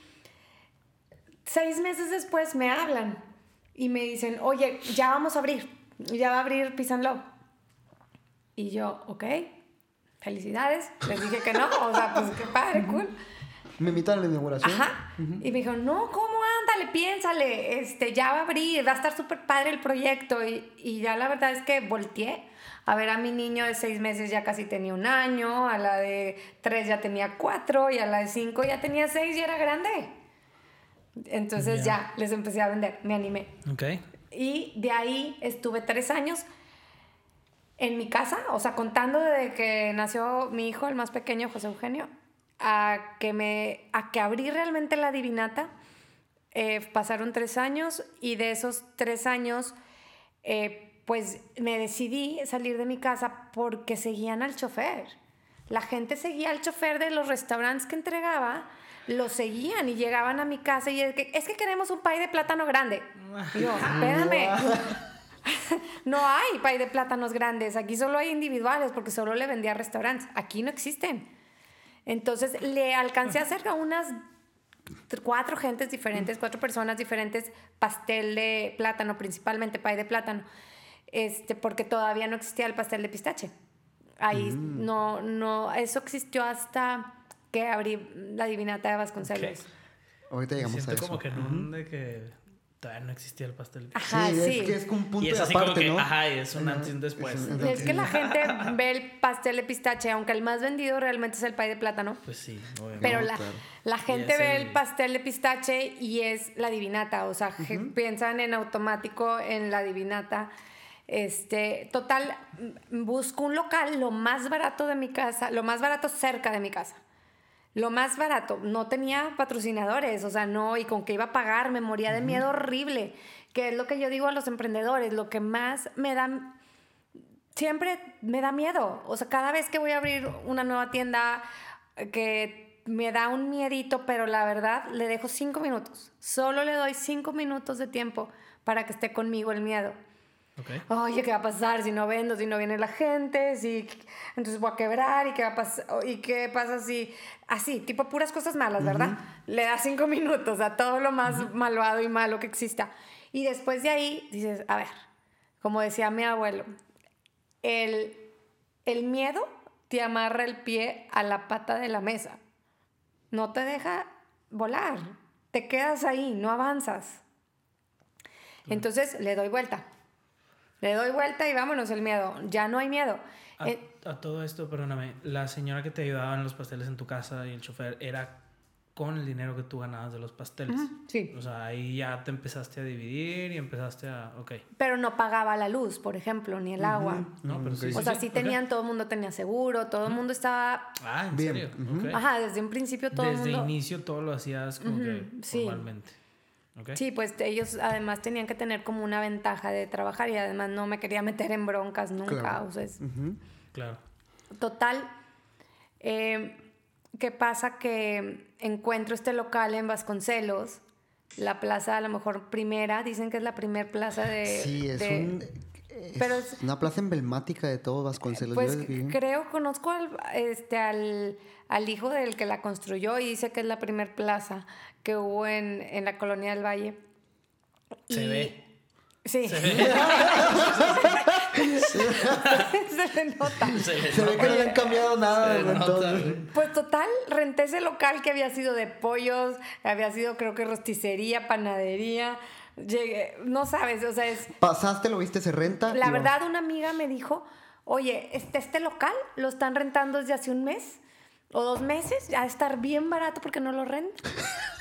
seis meses después me hablan y me dicen, oye, ya vamos a abrir, ya va a abrir Peace and Love. Y yo, ok, felicidades. Les dije que no, o sea, pues qué padre, cool. Me invitan a la inauguración. Ajá. Y me dijo, no, ¿cómo? Ándale, piénsale. Este, ya va a abrir, va a estar súper padre el proyecto. Y, y ya la verdad es que volteé a ver a mi niño de seis meses ya casi tenía un año, a la de tres ya tenía cuatro y a la de cinco ya tenía seis y era grande. Entonces ya les empecé a vender, me animé. Ok. Y de ahí estuve tres años en mi casa, o sea, contando desde que nació mi hijo, el más pequeño, José Eugenio, a que, me, a que abrí realmente la divinata. eh, pasaron tres años y de esos tres años, eh, pues me decidí salir de mi casa porque seguían al chofer. La gente seguía al chofer de los restaurantes que entregaba, lo seguían y llegaban a mi casa y es que, es que queremos un pay de plátano grande. Y yo, espérame. No hay pay de plátanos grandes, aquí solo hay individuales porque solo le vendía a restaurantes. Aquí no existen. Entonces le alcancé a hacer a unas tr- cuatro gentes diferentes, cuatro personas diferentes, pastel de plátano, principalmente pay de plátano, este, porque todavía no existía el pastel de pistache. Ahí no, no, eso existió hasta que abrí la divinata de Vasconcelos. Ahorita llegamos a Siento eso. como que en un de que Todavía no existía el pastel. Ajá, sí, sí. es que es como un punto y es de así aparte, como que, ¿no? ajá, y es un antes y un después. es un- Es que la gente ve el pastel de pistache, aunque el más vendido realmente es el pay de plátano. Pues sí, obviamente. Pero No, la, claro. la gente ve el- el pastel de pistache y es la divinata, o sea, piensan en automático en la divinata. Este, total, busco un local lo más barato de mi casa, lo más barato cerca de mi casa. Lo más barato, no tenía patrocinadores, o sea, no, y con que iba a pagar, me moría de miedo horrible, que es lo que yo digo a los emprendedores, lo que más me da siempre me da miedo. O sea, cada vez que voy a abrir una nueva tienda eh, que me da un miedito, pero la verdad le dejo cinco minutos. Solo le doy cinco minutos de tiempo para que esté conmigo el miedo. Ok. Oye, ¿qué va a pasar si no vendo, si no viene la gente? Si entonces voy a quebrar y qué va a pasar y qué pasa si así, tipo puras cosas malas, ¿verdad? Le das cinco minutos a todo lo más malvado y malo que exista. Y después de ahí dices, a ver, como decía mi abuelo, el, el miedo te amarra el pie a la pata de la mesa. No te deja volar. Te quedas ahí, no avanzas. Entonces le doy vuelta. Le doy vuelta y vámonos el miedo. Ya no hay miedo. A, Eh, a todo esto, perdóname, la señora que te ayudaba en los pasteles en tu casa y el chofer era con el dinero que tú ganabas de los pasteles. sí. O sea, ahí ya te empezaste a dividir y empezaste a... Ok. pero no pagaba la luz, por ejemplo, ni el agua. No, pero sí, ok. sí, O sea, sí, tenían, todo el mundo tenía seguro, todo el mundo estaba... Ah, ¿en Bien, serio? ujú. Ok. Ajá, desde un principio todo el Desde mundo... inicio todo lo hacías como que sí. Sí, pues ellos además tenían que tener como una ventaja de trabajar y además no me quería meter en broncas nunca. Claro. O sea, es- Ujú. Claro. Total, eh, ¿qué pasa? Que encuentro este local en Vasconcelos, la plaza a lo mejor primera, dicen que es la primer plaza de... Sí, es, de- un, es pero es- una plaza emblemática de todo Vasconcelos. Pues creo, conozco al, este, al, al hijo del que la construyó y dice que es la primer plaza que hubo en, en la colonia del Valle. Se Y- ve. Sí. Se Se, ve. le nota. Se le Se ve que no le han cambiado nada. Se entonces. Pues total, renté ese local que había sido de pollos, había sido creo que rosticería, panadería. Llegué, no sabes, o sea, es... Pasaste, lo viste, se renta. La verdad, una amiga me dijo, oye, este, este local lo están rentando desde hace un mes o dos meses, ya estar bien barato porque no lo rento.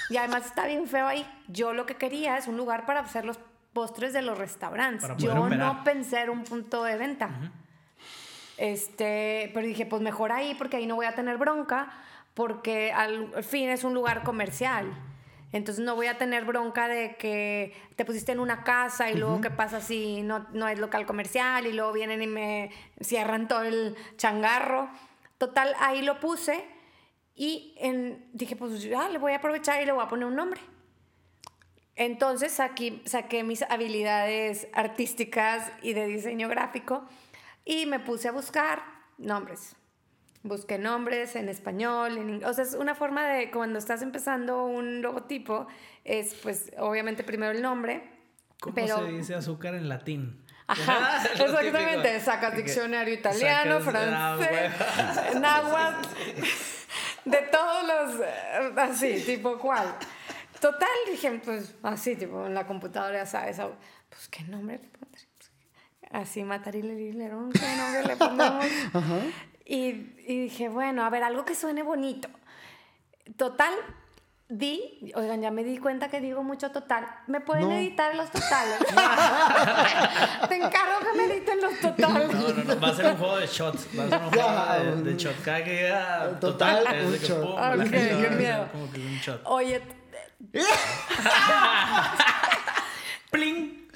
Y además está bien feo ahí. Yo lo que quería es un lugar para hacer los postres de los restaurantes. Yo operar. no pensé en un punto de venta. Este, pero dije, pues mejor ahí porque ahí no voy a tener bronca porque al al fin es un lugar comercial. Entonces no voy a tener bronca de que te pusiste en una casa y luego qué pasa si no, no es local comercial y luego vienen y me cierran todo el changarro. Total, ahí lo puse y en- dije, pues ya le voy a aprovechar y le voy a poner un nombre. Entonces aquí saqué mis habilidades artísticas y de diseño gráfico y me puse a buscar nombres. Busqué nombres en español, en inglés. O sea, es una forma de cuando estás empezando un logotipo, es pues obviamente primero el nombre. ¿Cómo pero, se dice azúcar en latín? Ajá, exactamente. Sacas Que diccionario italiano, sacas- ah, francés, náhuatl, de todos los, eh, así, tipo cuál. Total, dije, pues así, tipo en la computadora, ya sabes, pues qué nombre le pondré. Así, Matarile Lerón, qué nombre le ponemos. Y, y dije, bueno, a ver, algo que suene bonito. Total, di, oigan, ya me di cuenta que digo mucho total. ¿Me pueden No. editar los totales? Te encargo que me editen los totales. No, no, no, va a ser un juego de shots. Va a ser un juego de, un- de shot. Cada que llega Total, total, es un shot. pum, gente miedo. Como que un shot. Oye, ¡Pling!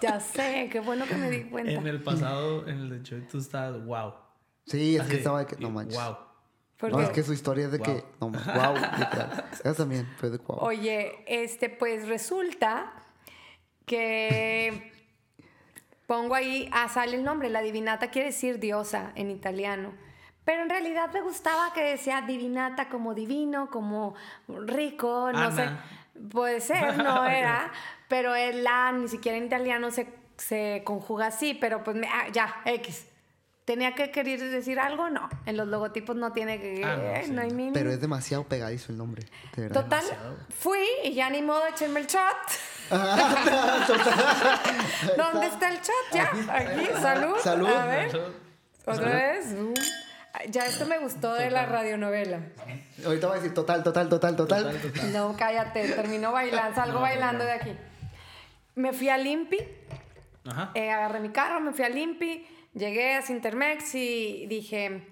ya sé, qué bueno que me di cuenta. En el pasado, en el de Choy, tú estabas wow. Sí, es Así, que estaba de que. No manches. Wow. No, es que su historia es de que. No, wow, literal. Esa también fue de wow. Oye, este, pues resulta que pongo ahí, ah, sale el nombre, la divinata quiere decir diosa en italiano. Pero en realidad me gustaba que decía divinata como divino, como rico, no Ana. sé. Puede ser, no era, pero el la ni siquiera en italiano se, se conjuga así, pero pues me- ah, ya, X. ¿Tenía que querer decir algo? No. En los logotipos no tiene que. Ah, no, eh, sí. no hay mínimo. Pero es demasiado pegadizo el nombre. De verdad. Total, demasiado. fui y ya ni modo, échenme el shot. ¿Dónde está el chat? Ya, aquí, salud. Salud. A ver, otra vez. Uh. Ya esto me gustó de la radionovela. Ahorita voy a decir total, total, total, total. No, cállate, termino bailando, salgo bailando de aquí. Me fui a Limpi, Ajá. eh, agarré mi carro, me fui a Limpi, llegué a Sintermex y dije,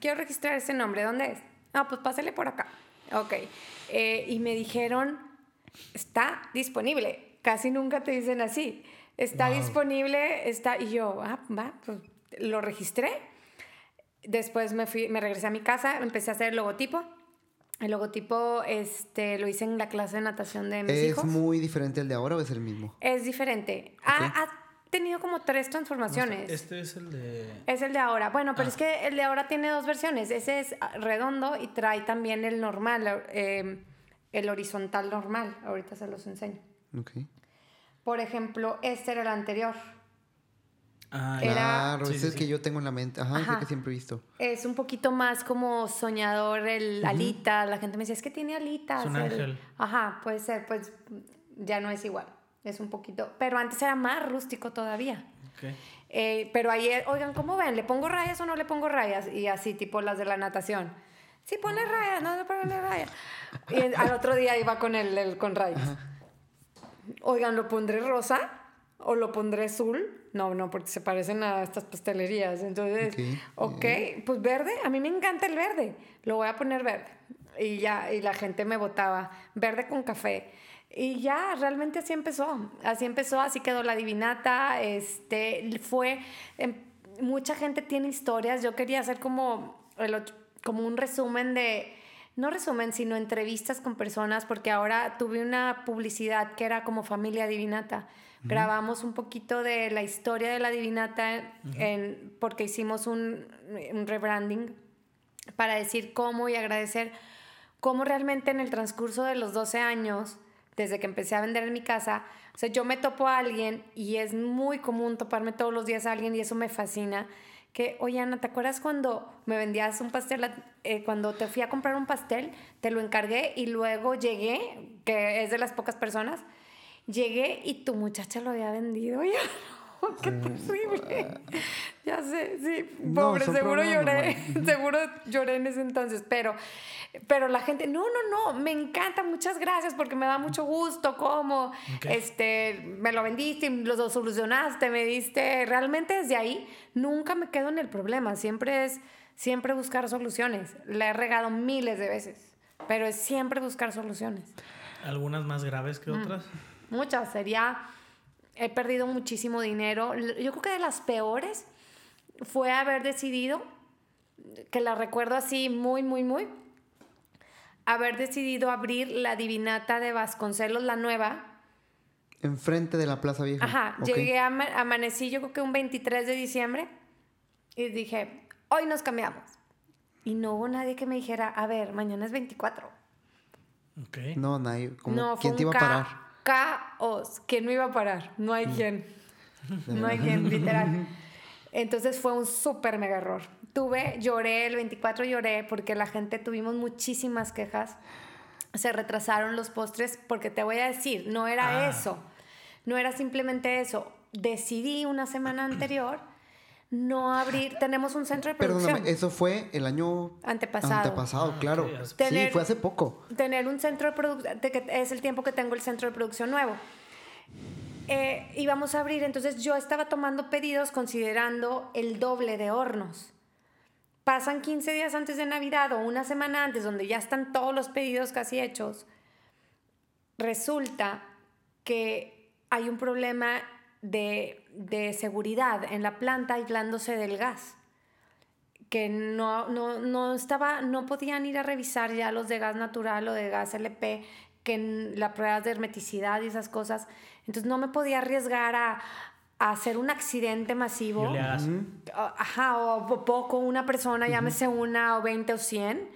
quiero registrar ese nombre, ¿dónde es? Ah, pues pásale por acá. Ok. Eh, y me dijeron, está disponible. Casi nunca te dicen así. Está disponible, está... Y yo, ah, va, pues lo registré. Después me, fui, me regresé a mi casa, empecé a hacer el logotipo. El logotipo este, lo hice en la clase de natación de mis ¿Es hijos. muy diferente al de ahora o es el mismo? Es diferente. Ha, ha tenido como tres transformaciones. Este es el de. Es el de ahora. Bueno, pero es que el de ahora tiene dos versiones. Ese es ah, redondo y trae también el normal, eh, el horizontal normal. Ahorita se los enseño. Ok. Por ejemplo, este era el anterior. Ah, Era- Claro, Sí, ese sí, es sí. que yo tengo en la mente. Ajá, es el Ajá. que siempre he visto. Es un poquito más como soñador el alita. La gente me dice, es que tiene alitas. Es un el-". ángel. Ajá, puede ser. Pues ya no es igual. Es un poquito... Pero antes era más rústico todavía. Eh, pero ahí, eh, oigan, ¿cómo ven? ¿Le pongo rayas o no le pongo rayas? Y así, tipo las de la natación. Sí, ponle rayas, no le ponle rayas. Y al otro día iba con el, el con rayas. Oigan, ¿lo pondré rosa o lo pondré azul? No, no, porque se parecen a estas pastelerías. Entonces, Ok. ok, pues verde. A mí me encanta el verde. Lo voy a poner verde. Y ya, y la gente me votaba verde con café. Y ya, realmente así empezó. Así empezó, así quedó la divinata. Este, fue, em, mucha gente tiene historias. Yo quería hacer como, el como un resumen de, no resumen, sino entrevistas con personas, porque ahora tuve una publicidad que era como familia divinata. Grabamos un poquito de la historia de la divinata en- porque hicimos un, un rebranding para decir cómo y agradecer cómo realmente en el transcurso de los 12 años, desde que empecé a vender en mi casa, o sea, yo me topo a alguien y es muy común toparme todos los días a alguien y eso me fascina. Que, oye, Ana, ¿te acuerdas cuando me vendías un pastel? eh, cuando te fui a comprar un pastel, te lo encargué y luego llegué, que es de las pocas personas, llegué y tu muchacha lo había vendido. Y qué terrible. Ya sé, sí, No, pobre, son seguro lloré, seguro lloré en ese entonces, pero, pero la gente, no, no, no, me encanta, muchas gracias porque me da mucho gusto, cómo, Ok. este, me lo vendiste, y lo solucionaste, me diste, realmente desde ahí nunca me quedo en el problema, siempre es, siempre buscar soluciones, la he regado miles de veces, pero es siempre buscar soluciones. Algunas más graves que otras. Muchas, sería, he perdido muchísimo dinero. Yo creo que de las peores fue haber decidido, que la recuerdo así muy, muy, muy, haber decidido abrir la divinata de Vasconcelos, la nueva. Enfrente de la Plaza Vieja. Ajá, llegué, a, ama- amanecí yo creo que un 23 de diciembre y dije, hoy nos cambiamos. Y no hubo nadie que me dijera, a ver, mañana es 24. Ok. No, nadie. Como, No, ¿Quién te iba a parar? Caos. ¿Quién me iba a parar? No hay quien. No hay quien, literal. Entonces fue un súper mega error. Tuve, lloré, el 24 lloré porque la gente tuvimos muchísimas quejas. Se retrasaron los postres porque te voy a decir, no era Ah. eso. No era simplemente eso. Decidí una semana anterior no abrir. Tenemos un centro de producción. Perdóname, eso fue el año Antepasado. antepasado, Ah, claro. Sí, fue hace poco. tener un centro de producción, es el tiempo que tengo el centro de producción nuevo. Eh, íbamos a abrir, entonces yo estaba tomando pedidos considerando el doble de hornos. Pasan 15 días antes de Navidad o una semana antes, donde ya están todos los pedidos casi hechos. Resulta que hay un problema de, de seguridad en la planta aislándose del gas que no, no, no estaba, no podían ir a revisar ya los de gas natural o de gas LP, que en la prueba de hermeticidad y esas cosas. Entonces no me podía arriesgar a, a hacer un accidente masivo. Ajá, o po- poco, una persona, llámese una o 20 o 100,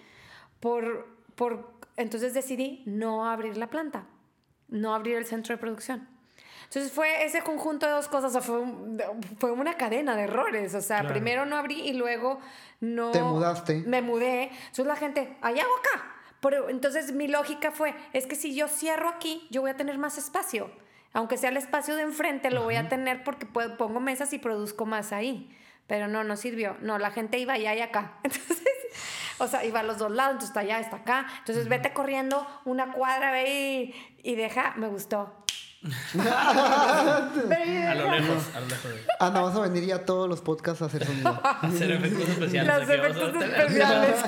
por, por, entonces decidí no abrir la planta, no abrir el centro de producción. Entonces fue ese conjunto de dos cosas, o sea, fue, un- fue una cadena de errores, o sea, Claro. primero no abrí y luego no... Te mudaste. Me mudé, entonces la gente, allá o acá. Pero entonces mi lógica fue, es que si yo cierro aquí, yo voy a tener más espacio. Aunque sea el espacio de enfrente, lo voy a tener porque puedo- pongo mesas y produzco más ahí. Pero no, no sirvió. No, la gente iba allá y acá. Entonces, o sea, iba a los dos lados, entonces está allá, está acá. Entonces, vete corriendo una cuadra, ve y, y deja. Me gustó. A lo lejos, a lo lejos. Ana, vas a venir ya a todos los podcasts a hacer sonido. Hacer efectos especiales. Los efectos especiales.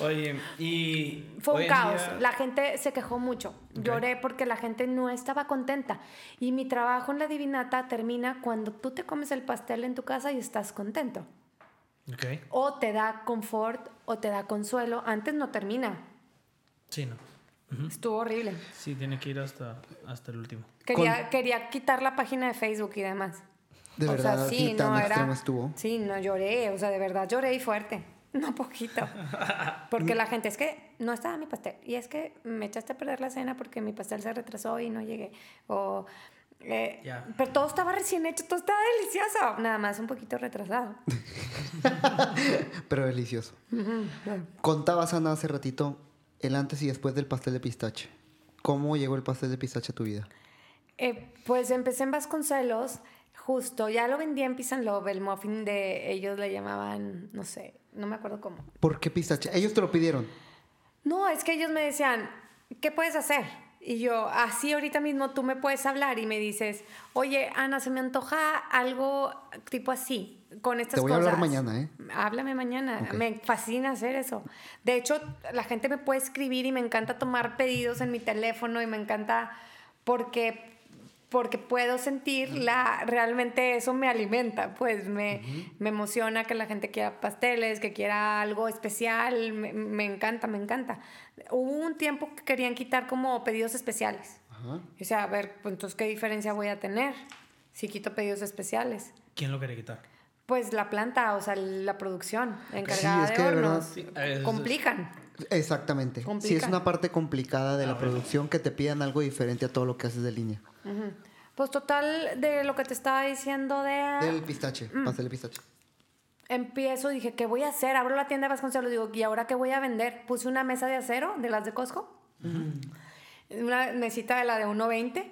Oye, y. Fue un caos. día- La gente se quejó mucho. Lloré porque la gente no estaba contenta. Y mi trabajo en la divinata termina cuando tú te comes el pastel en tu casa y estás contento. Ok. O te da confort o te da consuelo. Antes no termina. Sí, no. Estuvo horrible. Sí, tiene que ir hasta, hasta el último. Quería, quería quitar la página de Facebook y demás. De o verdad, sea, sí, no era. estuvo. Sí, no lloré, o sea, de verdad lloré y fuerte. No poquito. Porque la gente es que no estaba mi pastel. Y es que me echaste a perder la cena porque mi pastel se retrasó y no llegué. O. eh, Ya. Pero todo estaba recién hecho, todo estaba delicioso. Nada más un poquito retrasado. Pero delicioso. Contabas, Ana, hace ratito el antes y después del pastel de pistache. ¿Cómo llegó el pastel de pistache a tu vida? Eh, pues empecé en Vasconcelos, justo. Ya lo vendía en and Love, el muffin de. Ellos le llamaban, no sé, no me acuerdo cómo. ¿Por qué pistache? Ellos te lo pidieron. No, es que ellos me decían, ¿qué puedes hacer? Y yo, así ahorita mismo tú me puedes hablar y me dices, oye, Ana, se me antoja algo tipo así, con estas Te voy a cosas. hablar mañana, ¿eh? Háblame mañana. Ok. Me fascina hacer eso. De hecho, la gente me puede escribir y me encanta tomar pedidos en mi teléfono y me encanta porque porque puedo sentirla, realmente eso me alimenta, pues me, me emociona que la gente quiera pasteles, que quiera algo especial, me, me encanta, me encanta. Hubo un tiempo que querían quitar como pedidos especiales. Ajá. O sea, a ver, pues entonces, ¿qué diferencia voy a tener si quito pedidos especiales? ¿Quién lo quería quitar? Pues la planta, o sea, la producción encargada es de que de verdad- hornos. Sí, veces- complican. Exactamente. Sí, es una parte complicada de la producción que te pidan algo diferente a todo lo que haces de línea. Pues total, de lo que te estaba diciendo de... Del pistache, Mm. pastel de pistache. Empiezo, dije, ¿qué voy a hacer? Abro la tienda de Vasconcelos, digo, ¿y ahora qué voy a vender? Puse una mesa de acero de las de Costco, una mesita de la de 1.20,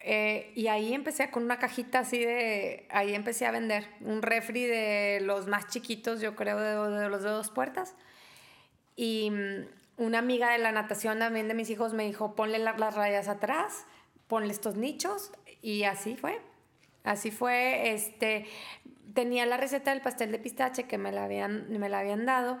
eh, y ahí empecé con una cajita así de, ahí empecé a vender un refri de los más chiquitos, yo creo, de, de los de dos puertas. Y mm, una amiga de la natación también de mis hijos me dijo, ponle la- las rayas atrás, ponle estos nichos, y así fue. Así fue, este, tenía la receta del pastel de pistache que me la habían, me la habían dado.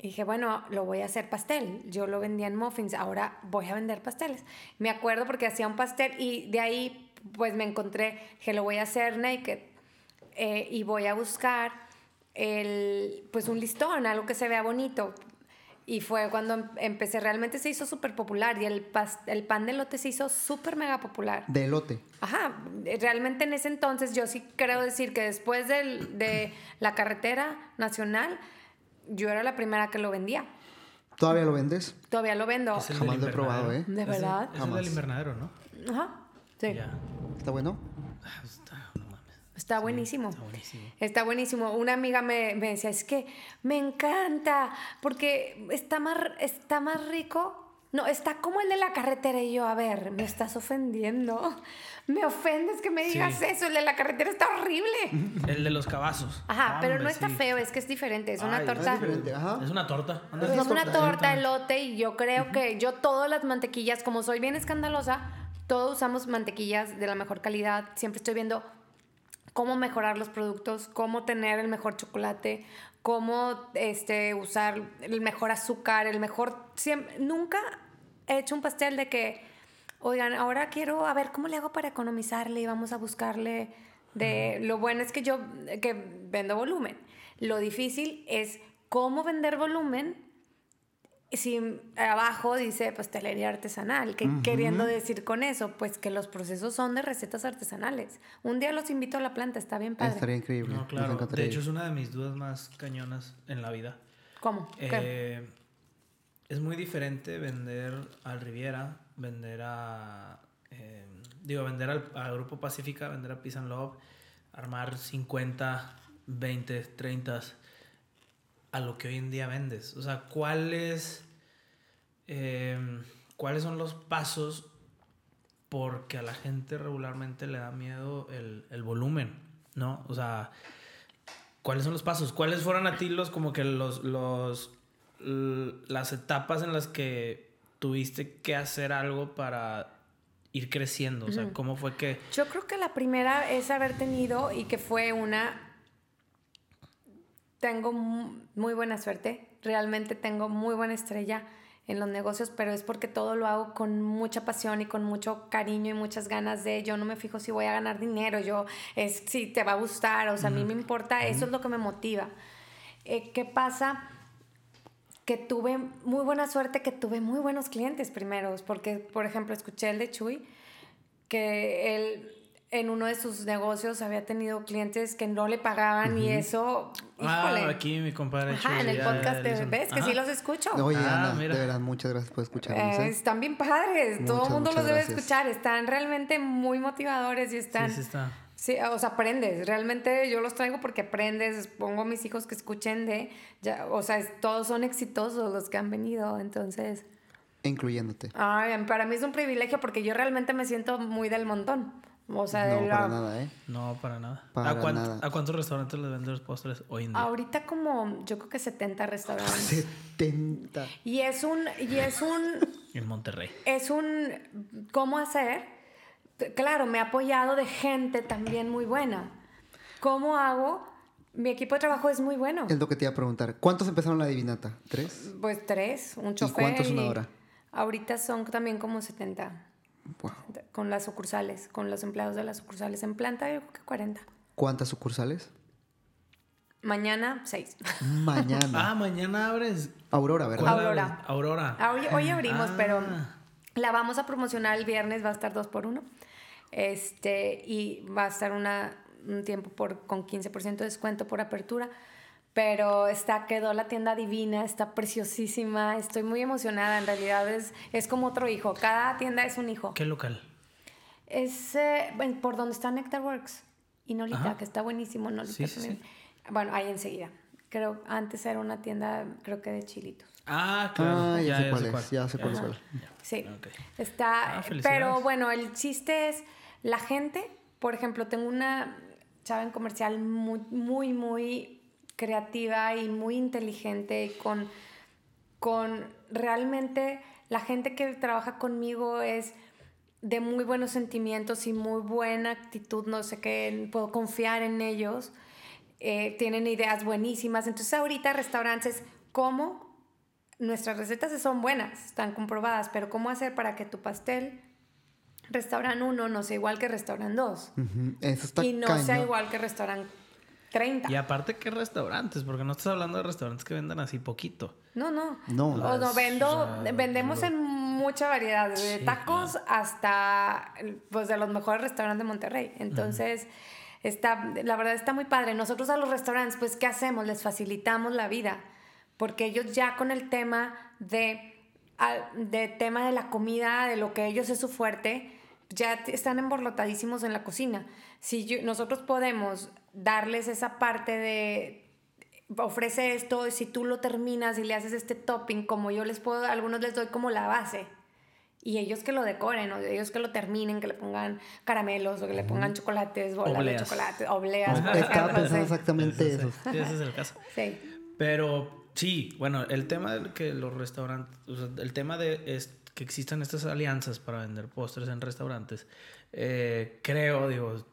Y dije, bueno, lo voy a hacer pastel. Yo lo vendía en muffins, ahora voy a vender pasteles. Me acuerdo porque hacía un pastel y de ahí pues me encontré que lo voy a hacer naked eh, y voy a buscar el, pues un listón, algo que se vea bonito. Y fue cuando em- empecé, realmente se hizo súper popular y el, pas- el pan de lote se hizo súper mega popular. De elote. Ajá, realmente en ese entonces yo sí creo decir que después del- de la carretera nacional, yo era la primera que lo vendía. ¿Todavía lo vendes? Todavía lo vendo. Es el Jamás lo he probado. ¿eh? ¿De Es el- verdad? Es el Jamás. del invernadero, ¿no? Ajá, sí. Ya. ¿Está bueno? Ah, Está, no mames. Está buenísimo. Está buenísimo. Está buenísimo. Una amiga me, me decía, es que me encanta porque está más, está más rico. No, está como el de la carretera. Y yo, a ver, me estás ofendiendo. Me ofendes que me digas Sí. eso. El de la carretera está horrible. El de los cabazos. Ajá, pero Hombre, no está sí. feo, es que es diferente. Es una Ay, es torta. Es diferente, ajá. Es una torta. Anda. Es una una torta. torta elote y yo creo que yo todas las mantequillas, como soy bien escandalosa, todos usamos mantequillas de la mejor calidad. Siempre estoy viendo cómo mejorar los productos, cómo tener el mejor chocolate, cómo este, usar el mejor azúcar, el mejor... Siempre, nunca he hecho un pastel de que, oigan, ahora quiero a ver cómo le hago para economizarle y vamos a buscarle de... Lo bueno es que yo que vendo volumen. Lo difícil es cómo vender volumen si abajo dice pastelería artesanal, ¿qué queriendo decir con eso? Pues que los procesos son de recetas artesanales. Un día los invito a la planta, está bien padre. Estaría increíble. No, claro. De hecho, es una de mis dudas más cañonas en la vida. ¿Cómo? ¿Qué? Eh, es muy diferente vender al Riviera, vender a. eh, digo, vender al, al Grupo Pacífica, vender a Peace and Love, armar 50, 20, 30 a lo que hoy en día vendes. O sea, ¿cuáles, eh, ¿cuáles son los pasos porque a la gente regularmente le da miedo el, el volumen, ¿no? O sea, ¿cuáles son los pasos? ¿Cuáles fueron a ti los como que los, los las etapas en las que tuviste que hacer algo para ir creciendo? O sea, ¿cómo fue que Yo creo que la primera es haber tenido y que fue una... Tengo mu- muy buena suerte, realmente tengo muy buena estrella en los negocios, pero es porque todo lo hago con mucha pasión y con mucho cariño y muchas ganas de, yo no me fijo si voy a ganar dinero, yo es si te va a gustar, o sea, a mí me importa, eso es lo que me motiva. Eh, ¿Qué pasa? que tuve muy buena suerte, que tuve muy buenos clientes primeros, porque, por ejemplo, escuché el de Chuy, que él en uno de sus negocios había tenido clientes que no le pagaban y eso, híjole. Ah, aquí mi compadre. Ajá, en el podcast, hizo- ¿ves? Que Ajá. sí los escucho. Oye, Ah, Ana, mira. de verdad, muchas gracias por escucharnos. Eh, ¿eh? están bien padres, todo Muchas, el mundo los debe gracias. escuchar, están realmente muy motivadores y están... Sí, sí está. Sí, o sea, aprendes. Realmente yo los traigo porque aprendes. Pongo a mis hijos que escuchen de, ya, o sea, es- todos son exitosos los que han venido. Entonces, Incluyéndote. ay, para mí es un privilegio porque yo realmente me siento muy del montón. O sea, de No, la- para nada, ¿eh? No, para nada. Para ¿A, cuánt- nada. ¿A cuántos restaurantes les venden los postres hoy en día? ahorita como yo creo que 70 restaurantes. 70. Y es un, y es un, En Monterrey. es un cómo hacer. Claro, me he apoyado de gente también muy buena. ¿Cómo hago? Mi equipo de trabajo es muy bueno. Es lo que te iba a preguntar. ¿Cuántos empezaron la divinata? ¿Tres? Pues tres, un chofer. cuánto es una y hora? Ahorita son también como 70 Wow. con las sucursales, con los empleados de las sucursales. En planta yo creo que 40. ¿Cuántas sucursales? Mañana 6. Mañana. Ah, mañana abres. Aurora, ¿Cuál ¿verdad? Aurora. Aurora. Ah, Hoy, hoy abrimos, Ah. pero la vamos a promocionar el viernes, va a estar 2 por 1 Este, y va a estar una, un tiempo por, con 15% de descuento por apertura. Pero está, quedó la tienda divina, está preciosísima. Estoy muy emocionada. En realidad es, es como otro hijo. Cada tienda es un hijo. ¿Qué local? Es eh, por donde está Nectar Works y Nolita, Ajá. que está buenísimo. Nolita Sí, sí, también. Bueno, ahí enseguida. Creo, antes era una tienda, creo que de chilitos. Ah, claro. Ah, ya sé cuál es, ya sé cuál es. Sí. Está, Ah, pero bueno, el chiste es la gente, por ejemplo, tengo una chava en comercial muy, muy, muy creativa y muy inteligente y con, con realmente la gente que trabaja conmigo es de muy buenos sentimientos y muy buena actitud, no sé qué, puedo confiar en ellos, eh, tienen ideas buenísimas. Entonces ahorita restaurantes, ¿cómo? Nuestras recetas son buenas, están comprobadas, pero ¿cómo hacer para que tu pastel, restaurante 1, no sea igual que restaurante 2? Ujú, Eso está Y no sea cañón. igual que restaurante 30. Y aparte, ¿qué restaurantes? Porque no estás hablando de restaurantes que vendan así poquito. No, no. No. O no, vendo, vendemos en mucha variedad, de Sí, tacos hasta pues de los mejores restaurantes de Monterrey. Entonces, está, la verdad está muy padre. Nosotros a los restaurantes, pues, ¿qué hacemos? Les facilitamos la vida. Porque ellos ya con el tema de, de tema de la comida, de lo que ellos es su fuerte, ya están emborlotadísimos en la cocina. Si yo- nosotros podemos darles esa parte de ofrece esto y si tú lo terminas y le haces este topping, como yo les puedo, a algunos les doy como la base. Y ellos que lo decoren, o ellos que lo terminen, que le pongan caramelos o que le pongan chocolates, bolas Obleas. de chocolate, obleas. por Estaba pensando exactamente Ese, eso. es- sí, ese es el caso. Sí. Pero sí, bueno, el tema de que los restaurantes, o sea, el tema de es- que existan estas alianzas para vender postres en restaurantes, eh, creo, digo,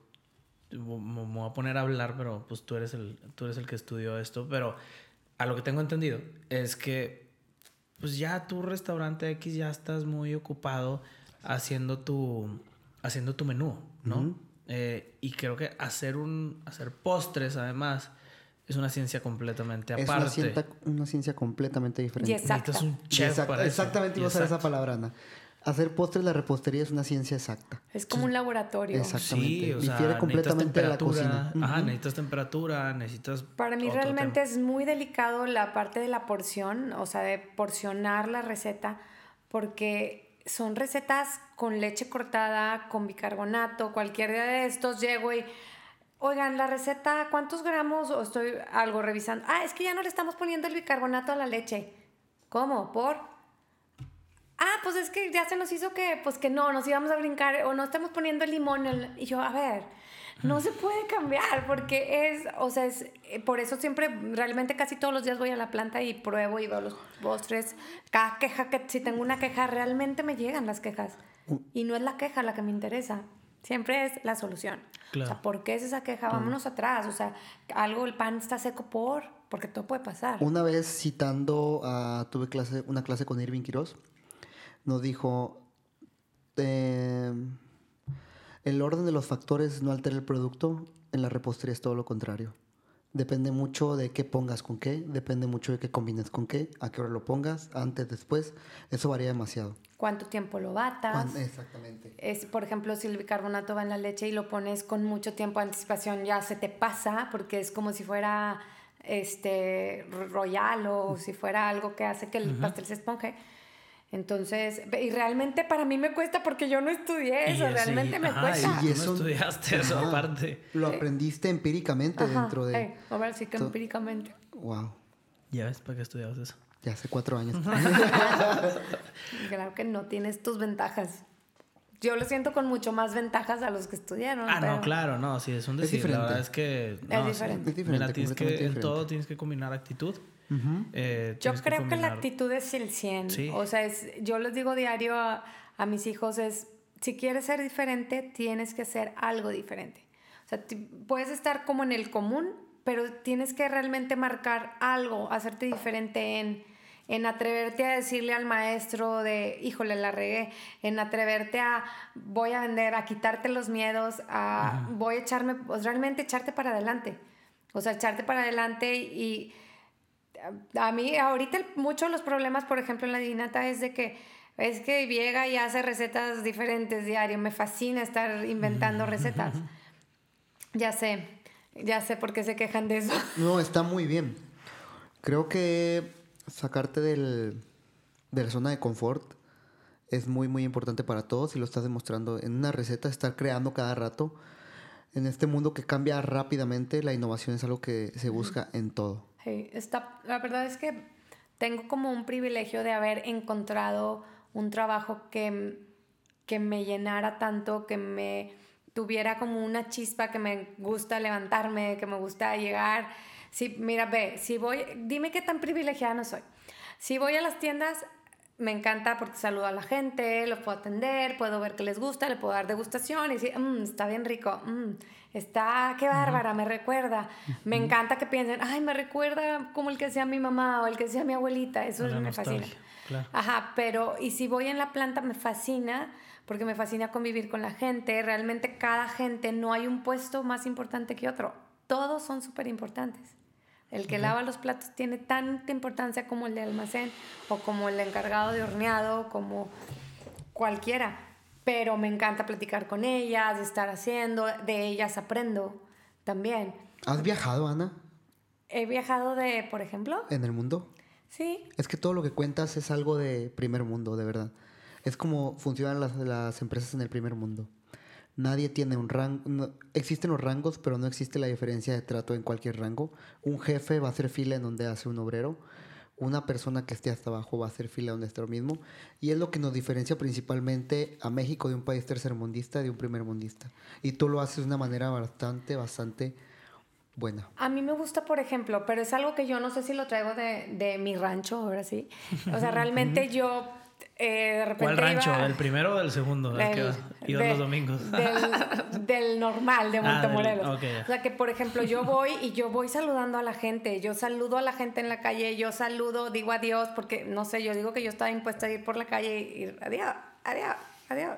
me voy a poner a hablar, pero pues tú eres el, tú eres el que estudió esto, pero a lo que tengo entendido es que pues ya tu restaurante X ya estás muy ocupado haciendo tu, haciendo tu menú, ¿no? Eh, y creo que hacer un, hacer postres además es una ciencia completamente Es aparte. una ciencia, una ciencia completamente diferente. Y exacta. Necesitas un chef Exact- para eso. exactamente iba a usar esa exacto. palabra, Ana. Hacer postres, la repostería es una ciencia exacta. Es como un laboratorio. Exactamente. Sí, o sea, Difiere necesitas completamente de la temperatura. cocina. Ajá, necesitas temperatura, necesitas. Para mí realmente tema. es muy delicado la parte de la porción, o sea, de porcionar la receta, porque son recetas con leche cortada, con bicarbonato, cualquier día de estos llego y, oigan, la receta, ¿cuántos gramos? O estoy algo revisando. Ah, es que ya no le estamos poniendo el bicarbonato a la leche. ¿Cómo? ¿Por? Ah, pues es que ya se nos hizo que, pues que no, nos íbamos a brincar o no estamos poniendo el limón. en el-". Y yo, a ver, no se puede cambiar porque es, o sea, es, eh, por eso siempre, realmente casi todos los días voy a la planta y pruebo y veo los postres. Cada queja que, si tengo una queja, realmente me llegan las quejas. Y no es la queja la que me interesa. Siempre es la solución. O Claro. sea, ¿por qué es esa queja? Vámonos atrás. O sea, algo, el pan está seco por, porque todo puede pasar. Una vez citando a, tuve clase, una clase con Irving Quiroz, nos dijo, eh, el orden de los factores no altera el producto, en la repostería es todo lo contrario. Depende mucho de qué pongas con qué, depende mucho de qué combines con qué, a qué hora lo pongas, antes, después, eso varía demasiado. ¿Cuánto tiempo lo batas? Exactamente. es, por ejemplo, si el bicarbonato va en la leche y lo pones con mucho tiempo de anticipación, ya se te pasa porque es como si fuera este royal o si fuera algo que hace que el pastel se esponje. Entonces, y realmente para mí me cuesta porque yo no estudié eso, Y realmente así- me ajá, cuesta. Y eso- no estudiaste eso Ajá. aparte. Lo aprendiste empíricamente Ajá, dentro de... ey, ahora sí que empíricamente. Wow, ¿Ya ves para qué estudiabas eso? ya hace cuatro años. Claro que no tienes tus ventajas. Yo lo siento con mucho más ventajas a los que estudiaron. Ah, pero- no, claro, no, sí, es un Es decir. la diferente. verdad es que. no, sí. diferente. Es diferente, Mira, tienes que, completamente en diferente. todo tienes que combinar actitud. Ujú. eh, Yo creo que la combinar- actitud es el 100. Sí. O sea, es, yo les digo diario a, a mis hijos es, si quieres ser diferente, tienes que hacer algo diferente. O sea, puedes estar como en el común, pero tienes que realmente marcar algo, hacerte diferente en, en atreverte a decirle al maestro de, híjole, la regué, en atreverte a, voy a vender, a quitarte los miedos, a, voy a echarme, pues realmente echarte para adelante. O sea, echarte para adelante y a mí ahorita muchos de los problemas, por ejemplo, en la divinata es de que es que llega y hace recetas diferentes diario. Me fascina estar inventando recetas. Ya sé, ya sé por qué se quejan de eso. No, está muy bien. Creo que sacarte del, de la zona de confort es muy, muy importante para todos y lo estás demostrando en una receta, estar creando cada rato. En este mundo que cambia rápidamente, la innovación es algo que se busca en todo. Está, la verdad es que tengo como un privilegio de haber encontrado un trabajo que, que me llenara tanto, que me tuviera como una chispa, que me gusta levantarme, que me gusta llegar. Sí, mira, ve, si voy, dime qué tan privilegiada no soy. Si voy a las tiendas, me encanta porque saludo a la gente, los puedo atender, puedo ver qué les gusta, le puedo dar degustación y decir, "Mm, está bien rico, mm, está, qué bárbara, me recuerda. Me encanta que piensen, ay, me recuerda como el que sea mi mamá o el que sea mi abuelita, eso me fascina. claro. Ajá, pero y si voy en la planta me fascina porque me fascina convivir con la gente, realmente cada gente, no hay un puesto más importante que otro, todos son súper importantes. El que lava los platos tiene tanta importancia como el de almacén o como el encargado de horneado, como cualquiera. Pero me encanta platicar con ellas, estar haciendo, de ellas aprendo también. ¿Has viajado, Ana, He viajado de, por ejemplo, en el mundo? sí, Es que todo lo que cuentas es algo de primer mundo, de verdad. Es como funcionan las, las empresas en el primer mundo. Nadie tiene un rango. existen los rangos, pero no existe la diferencia de trato en cualquier rango. Un jefe va a hacer fila en donde hace un obrero. Una persona que esté hasta abajo va a hacer fila donde está lo mismo. Y es lo que nos diferencia principalmente a México de un país tercermundista de un primermundista. Y tú lo haces de una manera bastante, bastante buena. A mí me gusta, por ejemplo, pero es algo que yo no sé si lo traigo de, de mi rancho, ahora sí. O sea, realmente yo eh, de repente. ¿Cuál rancho? iba- ¿El primero o el segundo? El que del- ibas de- los domingos. Del, del normal, de Ah, del- Montemorelos. ok, ya. O sea, que por ejemplo, yo voy y yo voy saludando a la gente. Yo saludo a la gente en la calle, yo saludo, digo adiós, porque no sé, yo digo que yo estaba impuesta a ir por la calle y ir adiós, adiós, adiós.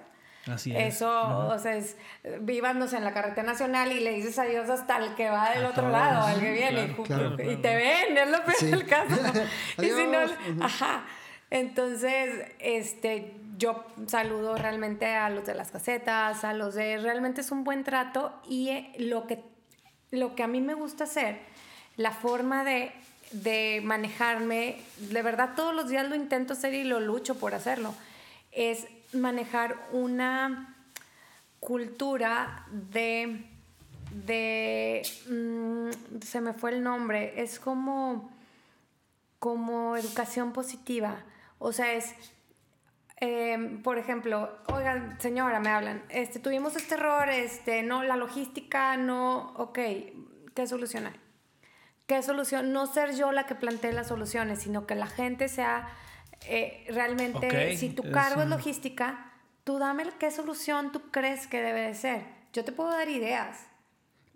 Así es. Eso, o sea, es, vivándose en la carretera nacional y le dices adiós hasta el que va del A otro todos, lado, al que viene. claro, y claro, y claro. te ven, es lo peor Sí. del caso. y si no, ajá. Entonces, este, yo saludo realmente a los de las casetas, a los de, realmente es un buen trato y eh, lo que, lo que a mí me gusta hacer, la forma de, de manejarme, de verdad todos los días lo intento hacer y lo lucho por hacerlo, es manejar una cultura de, de, mm, se me fue el nombre, es como, como educación positiva. O sea, es, eh, por ejemplo, oigan, señora, me hablan, este, tuvimos este error, este, no, la logística no, ok, ¿qué solución hay? ¿Qué solución? No ser yo la que plantee las soluciones, sino que la gente sea eh, realmente, si tu cargo es logística, tú dame qué solución tú crees que debe de ser. Yo te puedo dar ideas,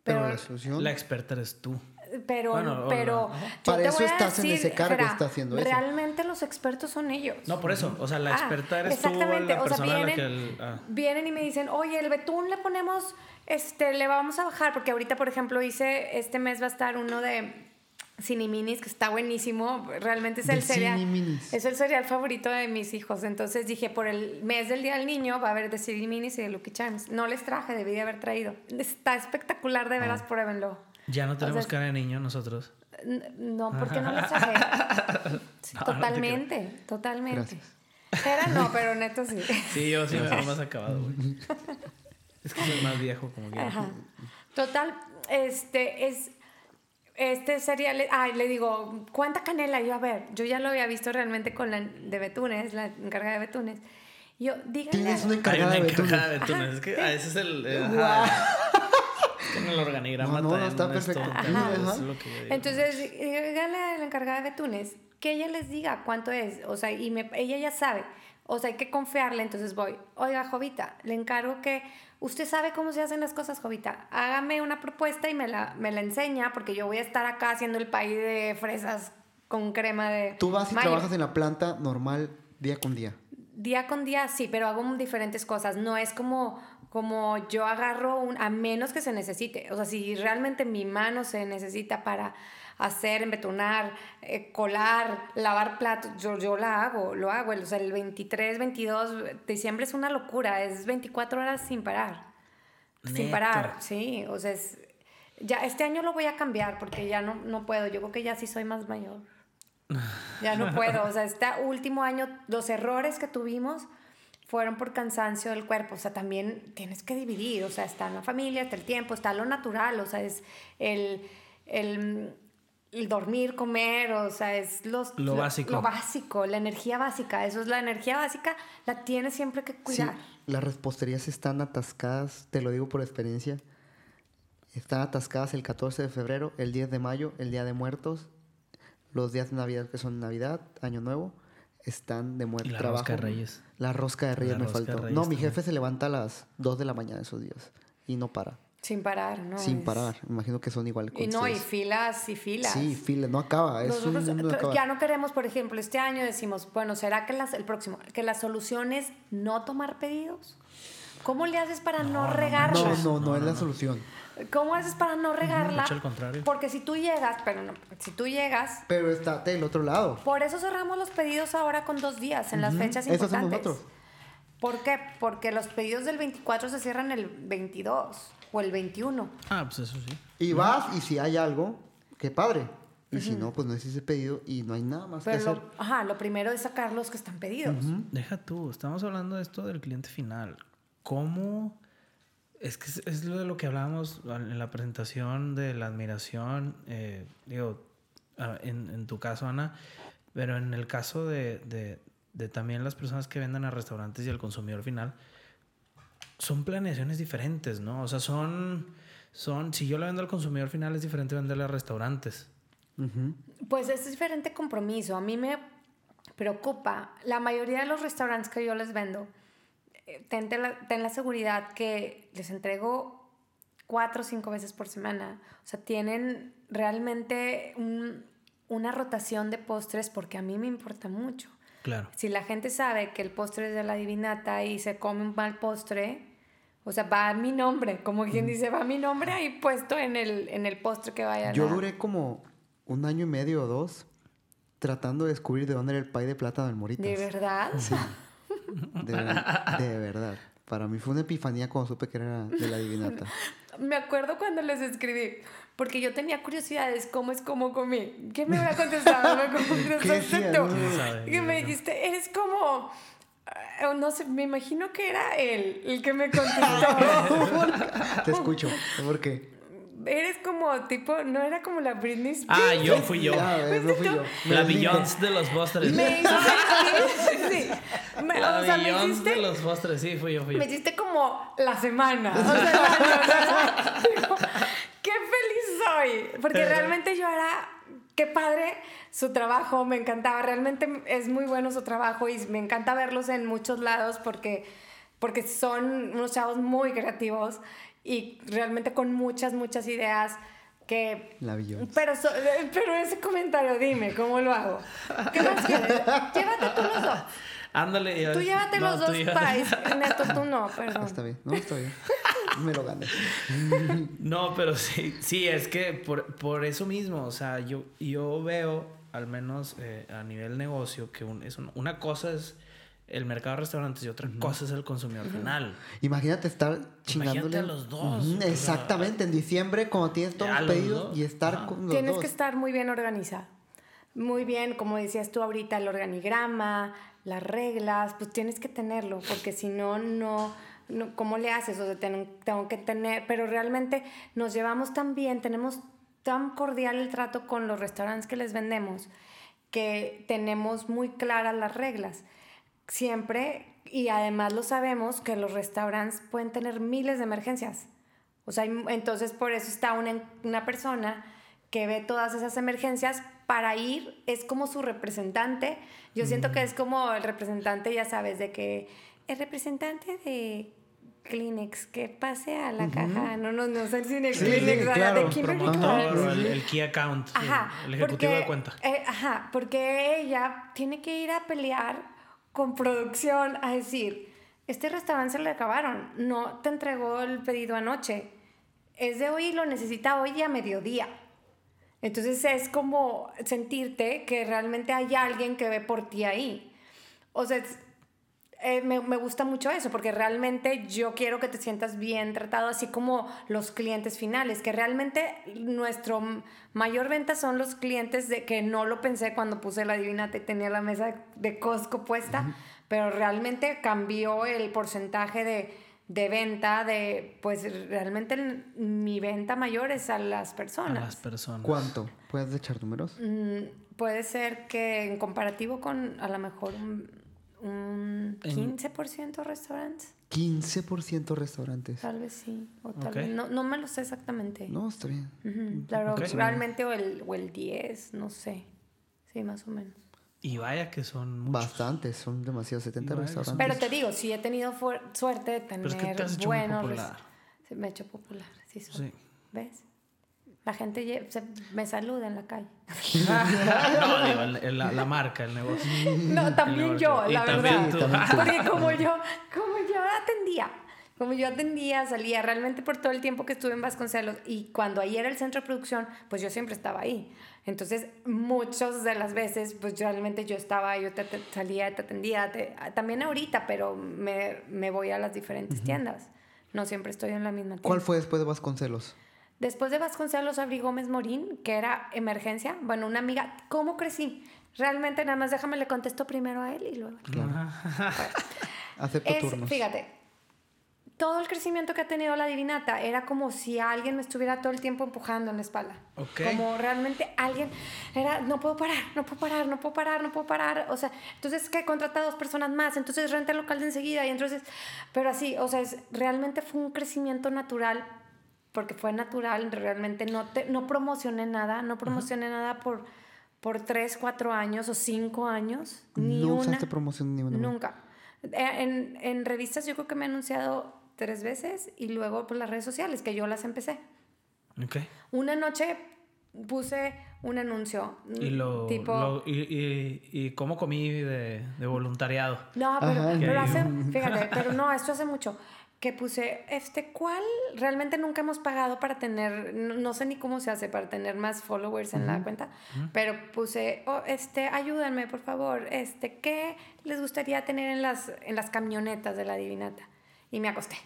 Pero, pero, la solución. La experta eres tú. Pero, Bueno, o pero Para eso estás en ese cargo, Jera, está haciendo eso. Realmente los expertos son ellos. No, por eso. O sea, la Ah, experta eres tú, exactamente. la O sea, persona a la vienen, que... el- ah. vienen y me dicen, oye, el betún le ponemos, este, le vamos a bajar, porque ahorita, por ejemplo, hice, este mes va a estar uno de Ciniminis, que está buenísimo. Realmente es De el cereal. Ciniminis. Es el cereal favorito de mis hijos. Entonces dije, por el mes del Día del Niño va a haber de Ciniminis y de Lucky Charms. No les traje, debí de haber traído. Está espectacular, de Ah. veras, pruébenlo. Ya no tenemos sea, cara de niño nosotros. No, porque no les traje. Sí, No, no te totalmente, totalmente. Gracias. Era no, pero neto sí. Sí, yo sí me veo más acabado, güey. Es que soy más viejo, como que. Ajá. Total, este es. Este sería, le- ay, le digo, ¿cuánta canela? Yo, a ver, yo ya lo había visto realmente con la de Betunes, la encargada de Betunes. Yo, díganle. Tienes una encargada una de betún. encargada de betunes. Es que ah, ese es el. eh, ajá. Que en el organigrama No, no, no, también está perfecto. un tema, Ajá. es lo que. Entonces, díganle a la encargada de Betunes que ella les diga cuánto es. O sea, y me- ella ya sabe. O sea, hay que confiarle. Entonces voy, oiga, Jovita, le encargo que usted sabe cómo se hacen las cosas, Jovita. Hágame una propuesta y me la, me la enseña, porque yo voy a estar acá haciendo el país de fresas con crema de. Tú vas y mayo. trabajas en la planta normal día con día. Día con día sí, pero hago diferentes cosas. No es como, como yo agarro un, a menos que se necesite. O sea, si realmente mi mano se necesita para hacer, embetonar, eh, colar, lavar platos, yo, yo la hago, lo hago. O sea, el 23, 22 de diciembre es una locura, es 24 horas sin parar. Sin parar, sí. O sea, es, ya este año lo voy a cambiar porque ya no, no puedo. Yo creo que ya sí soy más mayor. Ya no puedo. O sea, este último año, los errores que tuvimos fueron por cansancio del cuerpo. O sea, también tienes que dividir. O sea, está la familia, está el tiempo, está lo natural. O sea, es el, el, el dormir, comer. O sea, es los, Lo básico. Lo básico, la energía básica. Eso es la energía básica. La tienes siempre que Sí, cuidar. las reposterías están atascadas, te lo digo por experiencia. Están atascadas el 14 de febrero, el 10 de mayo, el Día de Muertos, los días de Navidad que son Navidad, Año Nuevo, están de Y muerto la trabajo. rosca de Reyes. La rosca de Reyes La me faltó. Reyes no, mi jefe se levanta a las 2 de la mañana esos días y no para. Sin parar, ¿no? sin Es- parar. Imagino que son igual Y no, y filas y filas. Sí, fila, no acaba. Es Nosotros un mundo ya no queremos, por ejemplo, este año decimos, bueno, ¿será que las, el próximo, que la solución es no tomar pedidos? ¿Cómo le haces para no, no regarla? No, no, no, No, es no, la no. solución. ¿Cómo haces para no regarla? hecho, al contrario. Porque si tú llegas, pero no, si tú llegas, Pero está del otro lado. por eso cerramos los pedidos ahora con dos días en las Ujú, fechas eso hacemos importantes. nosotros. ¿Por qué? Porque los pedidos del 24 se cierran el 22 o el 21. Ah, pues eso sí. Y vas y si hay algo, qué padre. Y si no, pues no es ese pedido y no hay nada más que Pero hacer. lo, ajá, lo primero es sacar los que están pedidos. Deja tú, estamos hablando de esto del cliente final. ¿Cómo? Es que es, es lo de lo que hablábamos en la presentación de la admiración, eh, digo, en, en tu caso, Ana, pero en el caso de, de- de también las personas que venden a restaurantes y al consumidor final, son planeaciones diferentes, ¿no? O sea, son, son, si yo le vendo al consumidor final es diferente venderle a restaurantes. Ujú. Pues es diferente compromiso. A mí me preocupa. La mayoría de los restaurantes que yo les vendo, ten, ten la, ten la seguridad que les entrego cuatro o cinco veces por semana. O sea, tienen realmente un- una rotación de postres porque a mí me importa mucho. Claro. Si la gente sabe que el postre es de la divinata y se come un mal postre, o sea, va mi nombre, como quien dice, va mi nombre ahí puesto en el, en el postre que vaya. Yo duré como un año y medio o dos tratando de descubrir de dónde era el pay de plátano del Moritas. ¿De verdad? De, ver- de verdad. Para mí fue una epifanía cuando supe que era de la divinata. Me acuerdo cuando les escribí, porque yo tenía curiosidades, ¿cómo es como comí? ¿Qué me hubiera contestado? Me contestaste tú. Que me dijiste, eres como... eh, No sé, me imagino que era él el que me contestó. Te escucho. ¿Por qué? Eres como tipo, no era como la Britney Spears. Ah, yo fui yo. No fui yo. La Beyoncé de los postres. Me hiciste, sí. Me- La o sea, me Beyoncé hiciste, de los postres, sí, fui yo, fui yo. me hiciste como la semana. O sea, digo, qué feliz soy. Porque realmente yo era, qué padre su trabajo, me encantaba. Realmente es muy bueno su trabajo y me encanta verlos en muchos lados porque, porque son unos chavos muy creativos y realmente con muchas, muchas ideas que La pero, so- pero ese comentario, dime, ¿cómo lo hago? ¿Qué más quieres? Llévate tú los dos. Ándale. Tú llévate No, los tú dos llévate. pies. Neto, tú no, Ah, perdón. está bien, no, está bien. Me lo gané. No, pero sí, sí, es que por, por eso mismo, o sea, yo, yo veo, al menos eh, a nivel negocio, que un- es un- una cosa es el mercado de restaurantes y otra cosa es el consumidor final. Imagínate estar chingándole. a los dos, o sea, Exactamente, en diciembre, cuando tienes todos los pedidos dos, y estar ajá. con los Tienes dos. que estar muy bien organizado. Muy bien, como decías tú ahorita, el organigrama, las reglas, pues tienes que tenerlo, porque si no, no, no, ¿cómo le haces? O sea, ten- tengo que tener, pero realmente nos llevamos tan bien, tenemos tan cordial el trato con los restaurantes que les vendemos, que tenemos muy claras las reglas. Siempre, y además lo sabemos, que los restaurantes pueden tener miles de emergencias. O sea, entonces por eso está una, una persona que ve todas esas emergencias para ir, es como su representante. Yo siento que es como el representante, ya sabes, de que el representante de Kleenex, que pase a la caja, no, no, no sé si de Sí, Kleenex, sí, claro. de Kimberly el, el key account, el ejecutivo porque, de cuenta. eh, ajá, porque ella tiene que ir a pelear con producción a decir, este restaurante se le acabaron, no te entregó el pedido anoche, es de hoy lo necesita hoy a mediodía. Entonces es como sentirte que realmente hay alguien que ve por ti ahí. O sea, eh, me, me gusta mucho eso, porque realmente yo quiero que te sientas bien tratado, así como los clientes finales, que realmente nuestro mayor venta son los clientes de que no lo pensé cuando puse la divinata y tenía la mesa de Costco puesta, pero realmente cambió el porcentaje de, de venta, de, pues realmente el- mi venta mayor es a las A personas. las personas. ¿Cuánto? ¿Puedes echar números? Mm, puede ser que en comparativo con a lo mejor un, un En- 15% restaurantes. 15% restaurantes. Tal vez sí, o tal vez no, no me lo sé exactamente. No, está bien. Ok. realmente o el, o el 10, no sé. Sí, más o menos. Y vaya que son muchos. Bastantes, son demasiados, 70 Vaya que son restaurantes. Pero te digo, sí he tenido suerte de tener Pero es que te has hecho muy buenos popular. me he hecho popular, sí, soy. Sí. ¿Ves? La gente se- me saluda en la calle. no, digo, la, la marca, el negocio. No, también yo, la verdad. tú. Porque como yo, como yo atendía, como yo atendía, salía realmente por todo el tiempo que estuve en Vasconcelos y cuando ahí era el centro de producción, pues yo siempre estaba ahí. Entonces, muchas de las veces, pues realmente yo estaba, yo te, te- salía, te atendía, te- también ahorita, pero me, me voy a las diferentes tiendas. No siempre estoy en la misma tienda. ¿Cuál fue después de Vasconcelos? Después de Vasconcelos abrí Gómez Morín, que era emergencia. Bueno, una amiga, ¿cómo crecí? Realmente nada más déjame le contesto primero a él y luego. Acepto Es, turnos. fíjate, todo el crecimiento que ha tenido la divinata era como si alguien me estuviera todo el tiempo empujando en la espalda. Ok. Como realmente alguien era, no puedo parar, no puedo parar, no puedo parar, no puedo parar. O sea, entonces que contrata a dos personas más, entonces renta el local de enseguida y entonces, pero así, o sea, es, realmente fue un crecimiento natural porque fue natural, realmente no, te, no promocioné nada, no promocioné nada por, por tres, cuatro años o cinco años, ni no una. usaste promoción ni una. Nunca. Eh, En, en revistas yo creo que me he anunciado tres veces y luego por las redes sociales, que yo las empecé. Ok. Una noche puse un anuncio. Y lo, tipo... lo- y, y, y cómo comí de, de voluntariado. No, pero, Ajá. pero hace, fíjate, pero no, esto hace mucho. Que puse, este, ¿cuál? Realmente nunca hemos pagado para tener, no, no sé ni cómo se hace para tener más followers en la cuenta, pero puse, oh, este, ayúdenme, por favor, este, ¿qué les gustaría tener en las, en las camionetas de la Divinata? Y me acosté.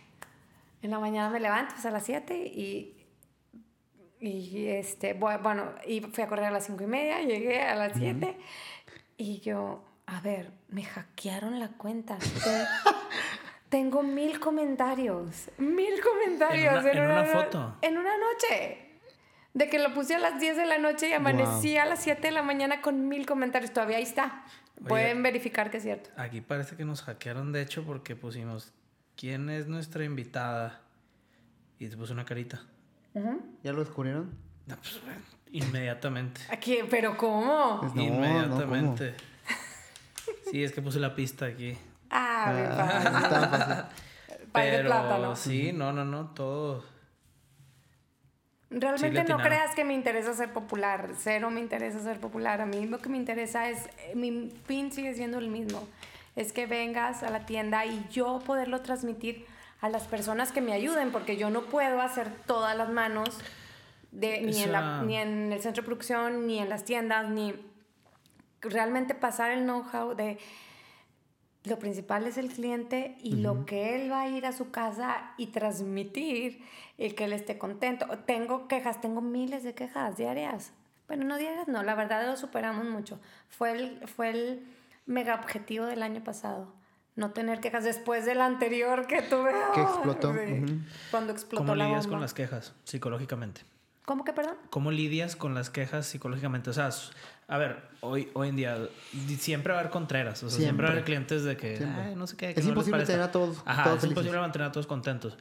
En la mañana me levanto pues, a las 7 y, y este, bueno, y fui a correr a las 5 y media, llegué a las 7 y yo, a ver, me hackearon la cuenta. Te- Tengo mil comentarios, mil comentarios En una- en una foto. En una noche. De que lo puse a las 10 de la noche y amanecí a las 7 de la mañana con mil comentarios. Todavía ahí está. Pueden verificar que es cierto. Aquí parece que nos hackearon, de hecho, porque pusimos ¿Quién es nuestra invitada? Y te puso una carita. ¿Ya lo descubrieron? No, pues, inmediatamente. Aquí, ¿Pero cómo? Pues no, inmediatamente. sí, es que puse la pista aquí. Ah, bien Ah, fácil. Pay de Pero plátano. sí, no, no, no, todo. Realmente Sí, no creas que me interesa ser popular. Cero me interesa ser popular. A mí lo que me interesa es, eh, mi fin sigue siendo el mismo. Es que vengas a la tienda y yo poderlo transmitir a las personas que me ayuden, porque yo no puedo hacer todas las manos de, ni, en la- ni en el centro de producción, ni en las tiendas, ni realmente pasar el know-how de lo principal es el cliente y lo que él va a ir a su casa y transmitir y que él esté contento. Tengo quejas, tengo miles de quejas diarias. Bueno, no diarias, no, la verdad lo superamos mucho. Fue el, fue el mega objetivo del año pasado. No tener quejas después del anterior que tuve. Que explotó, Sí. Cuando explotó ¿Cómo la lidias bomba. con las quejas psicológicamente? ¿Cómo que perdón? ¿Cómo lidias con las quejas psicológicamente? O sea, a ver, hoy, hoy en día siempre va a haber contreras. O sea, siempre, va a haber clientes de que, Siempre. "Ay, no sé qué. que Es no imposible parezca". tener a todos- Ajá, todos es felices. imposible mantener a todos contentos.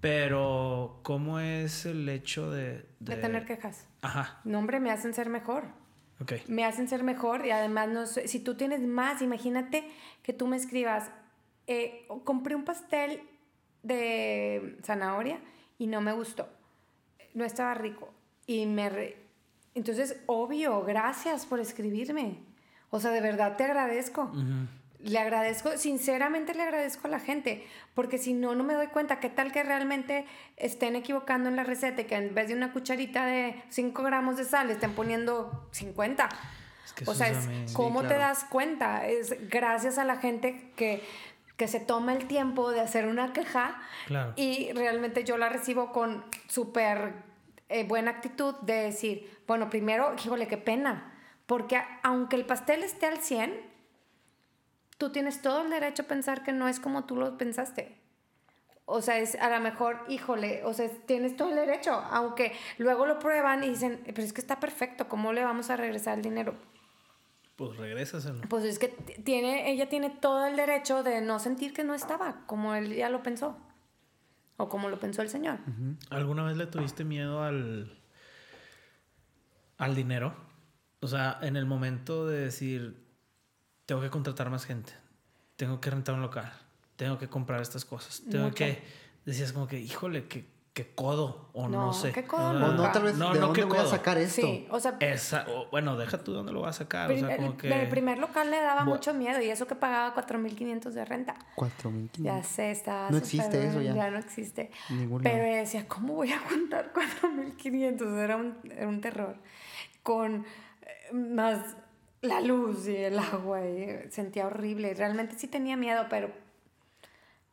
Pero, ¿cómo es el hecho de... De tener quejas. Ajá, No, hombre, me hacen ser mejor. ok. me hacen ser mejor y además no sé, si tú tienes más, imagínate que tú me escribas, eh, compré un pastel de zanahoria y no me gustó, no estaba rico y me... re- Entonces, obvio, gracias por escribirme. O sea, de verdad te agradezco. Le agradezco, sinceramente le agradezco a la gente, porque si no, no me doy cuenta qué tal que realmente estén equivocando en la receta y que en vez de una cucharita de 5 gramos de sal estén poniendo 50. Es que o sea, es sí, ¿cómo te das cuenta? Es gracias a la gente que, que se toma el tiempo de hacer una queja Claro. y realmente yo la recibo con súper eh, buena actitud de decir, bueno, primero, híjole, qué pena, porque aunque el pastel esté al 100, tú tienes todo el derecho a pensar que no es como tú lo pensaste. O sea, es a lo mejor, híjole, o sea, tienes todo el derecho, aunque luego lo prueban y dicen, pero es que está perfecto, ¿cómo le vamos a regresar el dinero? Pues regrésaselo. Pues es que tiene, ella tiene todo el derecho de no sentir que no estaba, como él ya lo pensó, o como lo pensó el señor. ¿Alguna vez le tuviste miedo al, al dinero? O sea, en el momento de decir, tengo que contratar más gente, tengo que rentar un local, tengo que comprar estas cosas, tengo Mucho. que... Decías como que, híjole, qué, qué codo, o no, No, sé. qué codo, O sea, O no, tal vez, No, ¿de no, dónde qué voy a sacar esto? Sí, o sea, Esa, o, bueno, deja tú dónde lo vas a sacar. O sea, prim- como el, que... primer local le daba mucho miedo y eso que pagaba 4.500 de renta. 4.500. Ya sé, estaba No existe eso bien, ya. no existe. Ningún Pero lado. decía, ¿cómo voy a aguantar 4.500? Era un, era un terror. Con eh, más la luz y el agua, y eh, sentía horrible. Realmente sí tenía miedo, pero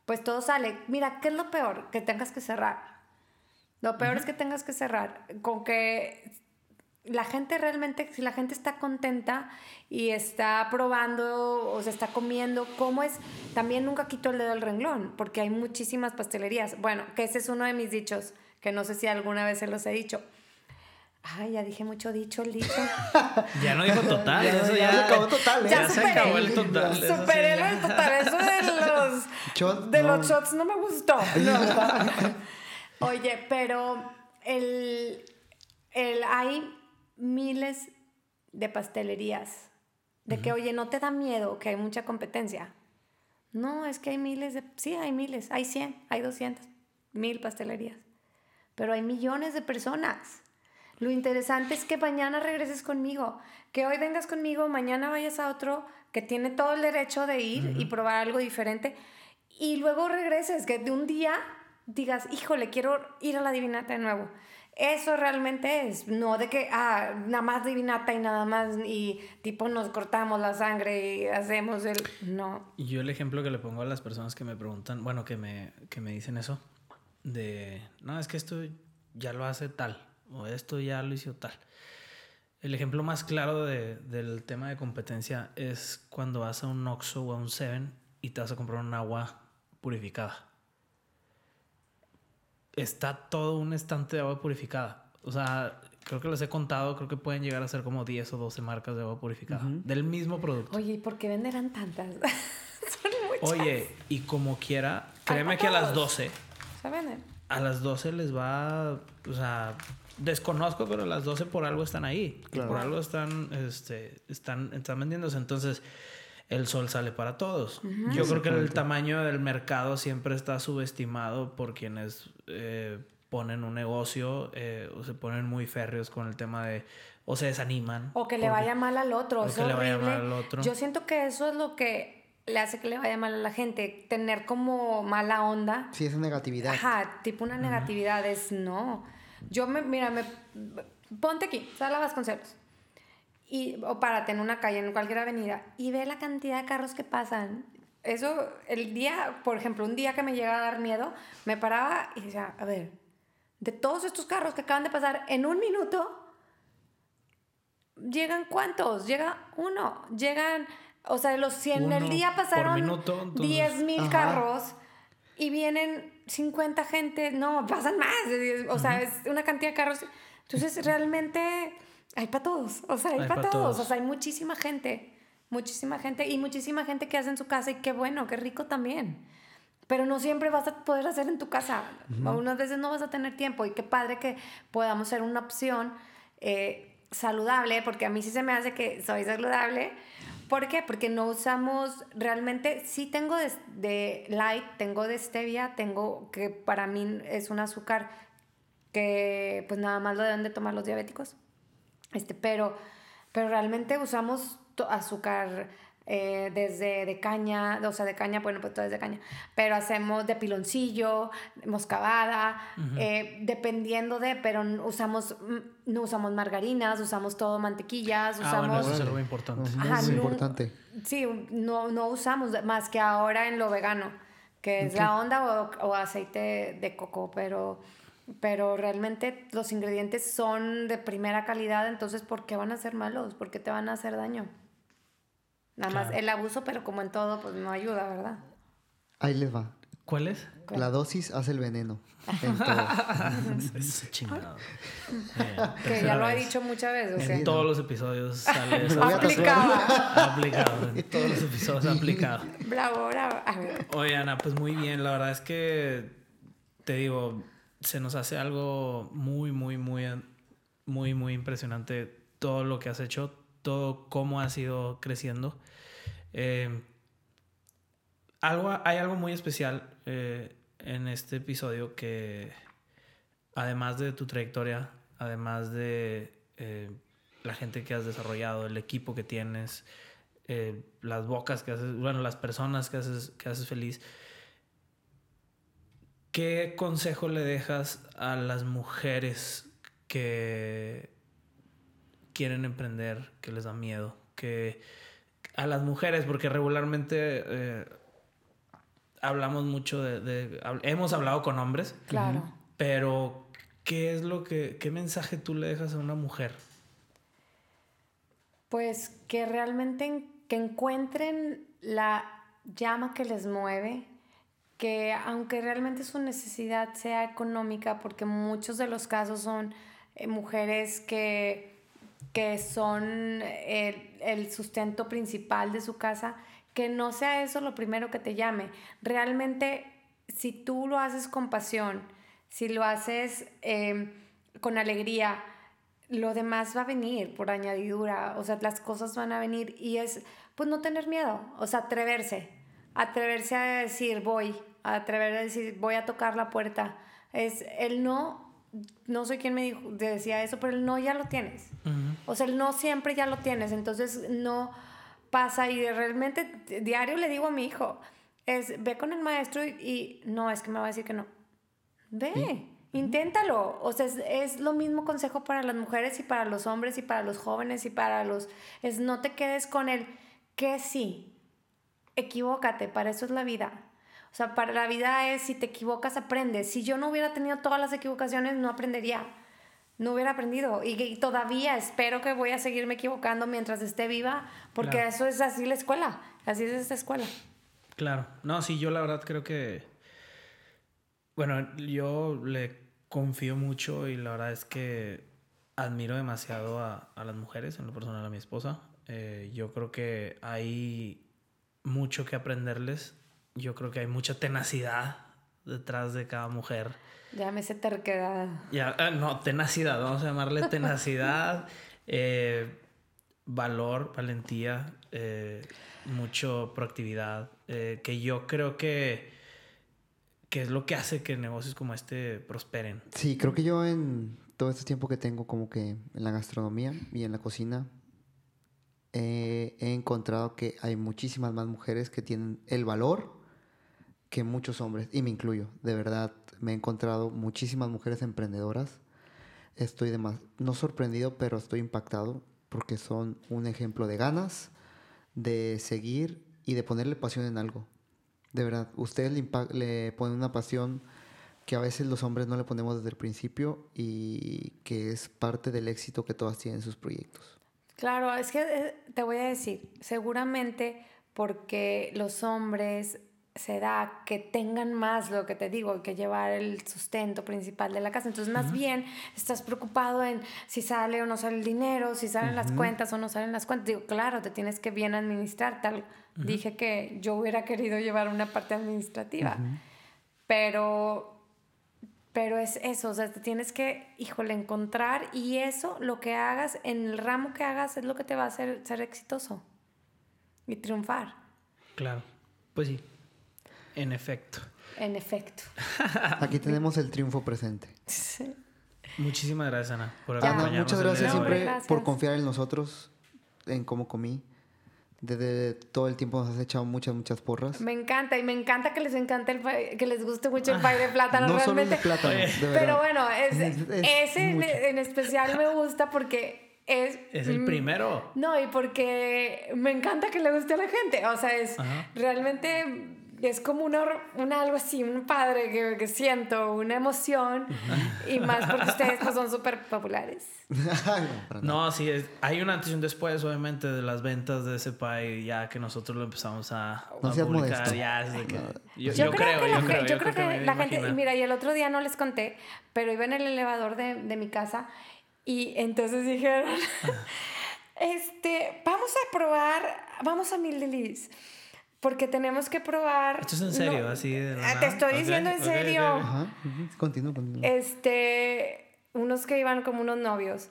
pues todo sale. Mira, ¿qué es lo peor? Que tengas que cerrar. Lo peor es que tengas que cerrar. Con que la gente realmente, si la gente está contenta y está probando o se está comiendo, ¿cómo es? También nunca quito el dedo del renglón, porque hay muchísimas pastelerías. Bueno, que ese es uno de mis dichos, que no sé si alguna vez se los he dicho. Ay, ya dije mucho dicho el dicho. Ya no dijo total. Ya, eso ya ya, se acabó total, ¿eh? Ya Ya se superé. acabó el total. Superé el total. Eso de los, Shots, de no. los shots no me gustó. No. Oye, pero el, el, hay miles de pastelerías. De que, oye, no te da miedo que hay mucha competencia. No, es que hay miles de... Sí, hay miles. Hay 100, hay 200, mil pastelerías. Pero hay millones de personas. Lo interesante es que mañana regreses conmigo, que hoy vengas conmigo, mañana vayas a otro que tiene todo el derecho de ir y probar algo diferente y luego regreses, que de un día digas, híjole, quiero ir a la divinata de nuevo. Eso realmente es, no de que, ah, nada más divinata y nada más, y tipo nos cortamos la sangre y hacemos el... No, yo el ejemplo que le pongo a las personas que me preguntan, bueno, que me, que me dicen eso, de, no, es que esto ya lo hace tal, o esto ya lo hizo tal. El ejemplo más claro de- del tema de competencia es cuando vas a un Oxxo o a un Seven y te vas a comprar un agua purificada. Está todo un estante de agua purificada. O sea, creo que les he contado, creo que pueden llegar a ser como 10 o 12 marcas de agua purificada del mismo producto. Oye, ¿y por qué venderán tantas? Son muchas. Oye, y como quiera, créeme que a las 12, Se venden. a las 12 les va, o sea, desconozco, pero a las 12 por algo están ahí. Y Claro. por algo están, este, están, están vendiéndose. Entonces, el sol sale para todos. Yo creo que el tamaño del mercado siempre está subestimado por quienes eh, ponen un negocio eh, o se ponen muy férreos con el tema de, o se desaniman. O que le porque- vaya mal al otro. o es que le vaya mal al otro. Yo siento que eso es lo que le hace que le vaya mal a la gente. Tener como mala onda. Sí, esa negatividad. Ajá, tipo una negatividad es no. Yo me, mira, me, ponte aquí, sal a Vasconcelos. Y, o párate en una calle, en cualquier avenida, y ve la cantidad de carros que pasan. Eso, el día, por ejemplo, un día que me llega a dar miedo, me paraba y decía, a ver, de todos estos carros que acaban de pasar en un minuto, ¿llegan cuántos? Llega uno. Llegan, o sea, de los 100 en el Uno día pasaron minuto, entonces- 10 mil Ajá. carros y vienen 50 gente, no, pasan más, o sea, es una cantidad de carros. Entonces, realmente hay para todos, o sea, hay, Hay para pa' todos. todos. o sea, hay muchísima gente, muchísima gente y muchísima gente que hace en su casa y qué bueno, qué rico también. Pero no siempre vas a poder hacer en tu casa. Unas veces no vas a tener tiempo y qué padre que podamos ser una opción eh, saludable, porque a mí sí se me hace que soy saludable. ¿Por qué? Porque no usamos realmente, sí tengo de, de light, tengo de stevia, tengo que para mí es un azúcar que pues nada más lo deben de tomar los diabéticos. Este, pero, pero realmente usamos to- azúcar eh, desde de caña, o sea, de caña, bueno, pues todo es de caña, pero hacemos de piloncillo, moscabada, eh, dependiendo de, pero usamos, mm, no usamos margarinas, usamos todo mantequillas, Ah, bueno, usamos... eso es algo importante. Ujú, Ajá, es no- importante. Sí, no, no usamos más que ahora en lo vegano, que es la onda o, o aceite de coco, pero, pero realmente los ingredientes son de primera calidad, entonces ¿por qué van a ser malos? ¿Por qué te van a hacer daño? Nada más el abuso, pero como en todo, pues no ayuda, ¿verdad? Ahí les va. ¿Cuál es? La dosis hace el veneno. En todo. Es chingado. Eh, Que ya lo he dicho muchas veces. En todos los episodios sale Me esa lo voy a frase. Aplicaba. aplicado. En todos los episodios aplicado. Bravo, bravo. Oye, Ana, pues muy bien. La verdad es que te digo, se nos hace algo muy, muy, muy, muy, muy impresionante todo lo que has hecho, todo cómo has ido creciendo. Eh, algo, hay algo muy especial eh, en este episodio que, además de tu trayectoria, además de eh, la gente que has desarrollado, el equipo que tienes, las bocas que haces, bueno, las personas que haces, que haces feliz. ¿Qué consejo le dejas a las mujeres que quieren emprender, que les da miedo? Que a las mujeres, porque regularmente eh, hablamos mucho de, de- hab- hemos hablado con hombres, Claro. pero ¿qué es lo que, qué mensaje tú le dejas a una mujer? Pues que realmente en- que encuentren la llama que les mueve, que aunque realmente su necesidad sea económica, porque muchos de los casos son eh, mujeres que, que son el, el sustento principal de su casa, que no sea eso lo primero que te llame. Realmente, si tú lo haces con pasión, si lo haces eh, con alegría, lo demás va a venir por añadidura, o sea, las cosas van a venir y es, pues no tener miedo, o sea, atreverse, atreverse a decir voy, atrever a decir voy a tocar la puerta. Es el no, no sé quién me dijo, te decía eso, pero el no ya lo tienes. O sea, el no siempre ya lo tienes, entonces no pasa y realmente diario le digo a mi hijo, es ve con el maestro y, y no, es que me va a decir que no. Ve, inténtalo. O sea, es, es lo mismo consejo para las mujeres y para los hombres y para los jóvenes y para los... Es no te quedes con el que sí. Equivócate, para eso es la vida. O sea, para la vida es si te equivocas, aprendes. Si yo no hubiera tenido todas las equivocaciones, no aprendería. No hubiera aprendido. Y, y todavía espero que voy a seguirme equivocando mientras esté viva, porque Claro. eso es así la escuela. Así es esta escuela. Claro. No, sí, yo la verdad creo que. Bueno, yo le confío mucho y la verdad es que admiro demasiado a, a las mujeres, en lo personal a mi esposa. Eh, yo creo que hay mucho que aprenderles. Yo creo que hay mucha tenacidad detrás de cada mujer. Llámese terquedad. Ya, ah, no, tenacidad, vamos a llamarle tenacidad, eh, valor, valentía, eh, mucho proactividad, eh, que yo creo que, que es lo que hace que negocios como este prosperen. Sí, creo que yo en todo este tiempo que tengo como que en la gastronomía y en la cocina, eh, he encontrado que hay muchísimas más mujeres que tienen el valor que muchos hombres, y me incluyo, de verdad, me he encontrado muchísimas mujeres emprendedoras. Estoy demás, no sorprendido, pero estoy impactado porque son un ejemplo de ganas, de seguir y de ponerle pasión en algo. De verdad, ustedes le, le ponen una pasión que a veces los hombres no le ponemos desde el principio y que es parte del éxito que todas tienen en sus proyectos. Claro, es que eh, te voy a decir, seguramente porque los hombres se da que tengan más lo que te digo, que llevar el sustento principal de la casa. Entonces, más bien estás preocupado en si sale o no sale el dinero, si salen las cuentas o no salen las cuentas. Digo, claro, te tienes que bien administrar. Tal. Dije que yo hubiera querido llevar una parte administrativa, pero pero es eso, o sea, te tienes que, híjole, encontrar y eso, lo que hagas, en el ramo que hagas, es lo que te va a hacer ser exitoso y triunfar, Claro, pues sí, en efecto. en efecto. Aquí tenemos el triunfo presente. Sí. Muchísimas gracias, Ana, por Ya. Ana, acompañarnos. muchas el día gracias siempre Gracias. por confiar en nosotros, en cómo comí. Desde todo el tiempo nos has echado muchas, muchas porras. Me encanta y me encanta que les encante el pay- que les guste mucho el pay de plátano no solo el realmente. de plátano, de Pero bueno, es- Es- es ese en, mucho. en especial me gusta porque es... Es el mm, primero. No, y porque me encanta que le guste a la gente. O sea, es Ajá. realmente es como una, una algo así, un padre que, que siento, una emoción. Y más porque ustedes pues, son súper populares. No. No, sí, es- hay un antes y un después, obviamente, de las ventas de ese pie, ya que nosotros lo empezamos a, No a publicar. Ya, de que- yo, Yo, yo creo, que, la, yo creo, yo creo que, me la gente, mira, y el otro día no les conté, pero iba en el elevador de, de mi casa y entonces dijeron, este, vamos a probar, vamos a Mil Delis, porque tenemos que probar. Esto es en serio, no, así de ah? Te estoy Ok, diciendo en serio. ok. Ajá, ujú, continúa, continúa. Este, unos que iban como unos novios.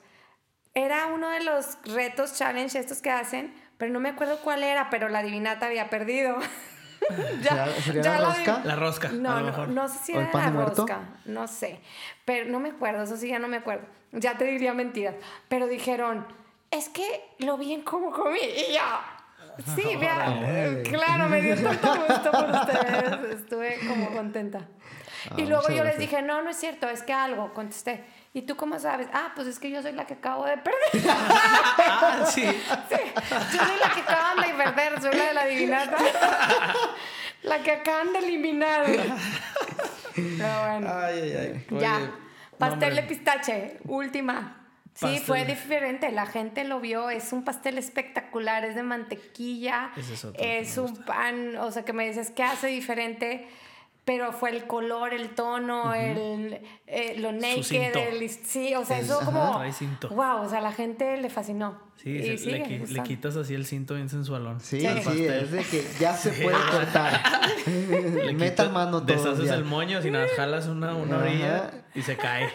Era uno de los retos challenge estos que hacen, pero no me acuerdo cuál era, pero la divinata había perdido. ¿Será- sería la la rosca? La rosca, a No, lo no, mejor. no sé si ¿O el era la muerto? rosca, no sé, pero no me acuerdo, eso sí ya no me acuerdo. Ya te diría mentiras, pero dijeron, es que lo vi en cómo comí y yo. Sí, vea, claro, me dio tanto gusto por ustedes, estuve como contenta. y Ah, luego muchas yo les dije, no, no es cierto, es que algo, contesté. ¿Y tú cómo sabes? Ah, pues es que yo soy la que acabo de perder. Ah, sí. Sí, yo soy la que acaban de perder, soy la de la divinata. La que acaban de eliminar. Pero bueno. Ay, ay, ay. ya. Pastel no, de pistache, última. Sí, Pastel. fue diferente. La gente lo vio. Es un pastel espectacular. Es de mantequilla. Ese es otro es un pan. O sea, que me dices, ¿qué hace diferente? Pero fue el color, el tono, el, eh, lo naked. cinto. el- sí, o sea, El- eso ajá. como. Trae cinto. Wow, o sea, la gente le fascinó. Sí, Y se- sigue le, qui- le quitas así el cinto bien sensualón. Sí, sí, pastel. es de que ya se puede cortar. Le Metan quitas- mano todos Deshaces el moño, si nada, jalas una, una Ajá. orilla y se cae.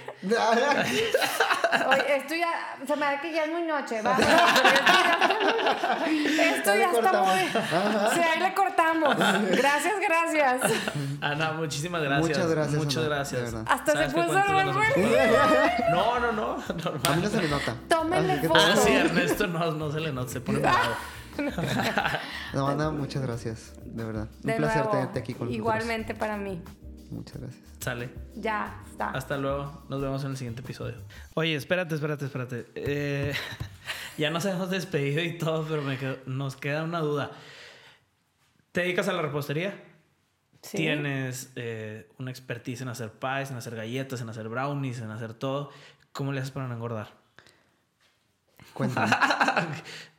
Oye, esto ya, se me da que ya es muy noche, vamos. Esto Ya está cortamos. muy. Sí, ahí le cortamos. Gracias, gracias. Ana, muchísimas gracias. Muchas gracias, Muchas Ana, gracias. Hasta ¿Sabes se puso ¿Cuánto el No, no, no. A mí Normal. no se le nota. Tómenle foto. Ah, sí, Ernesto no, no se le nota, se pone bravo. No, Ana, muchas gracias. De verdad. Un De placer nuevo, tenerte aquí con nosotros. Igualmente para mí. Muchas gracias. Sale. Ya está. Hasta luego. Nos vemos en el siguiente episodio. Oye, espérate, espérate, espérate. Eh, ya nos hemos despedido y todo, pero me quedo- nos queda una duda. ¿Te dedicas a la repostería? Sí. Tienes eh, una expertise en hacer pies, en hacer galletas, en hacer brownies, en hacer todo. ¿Cómo le haces para no engordar? Cuéntame.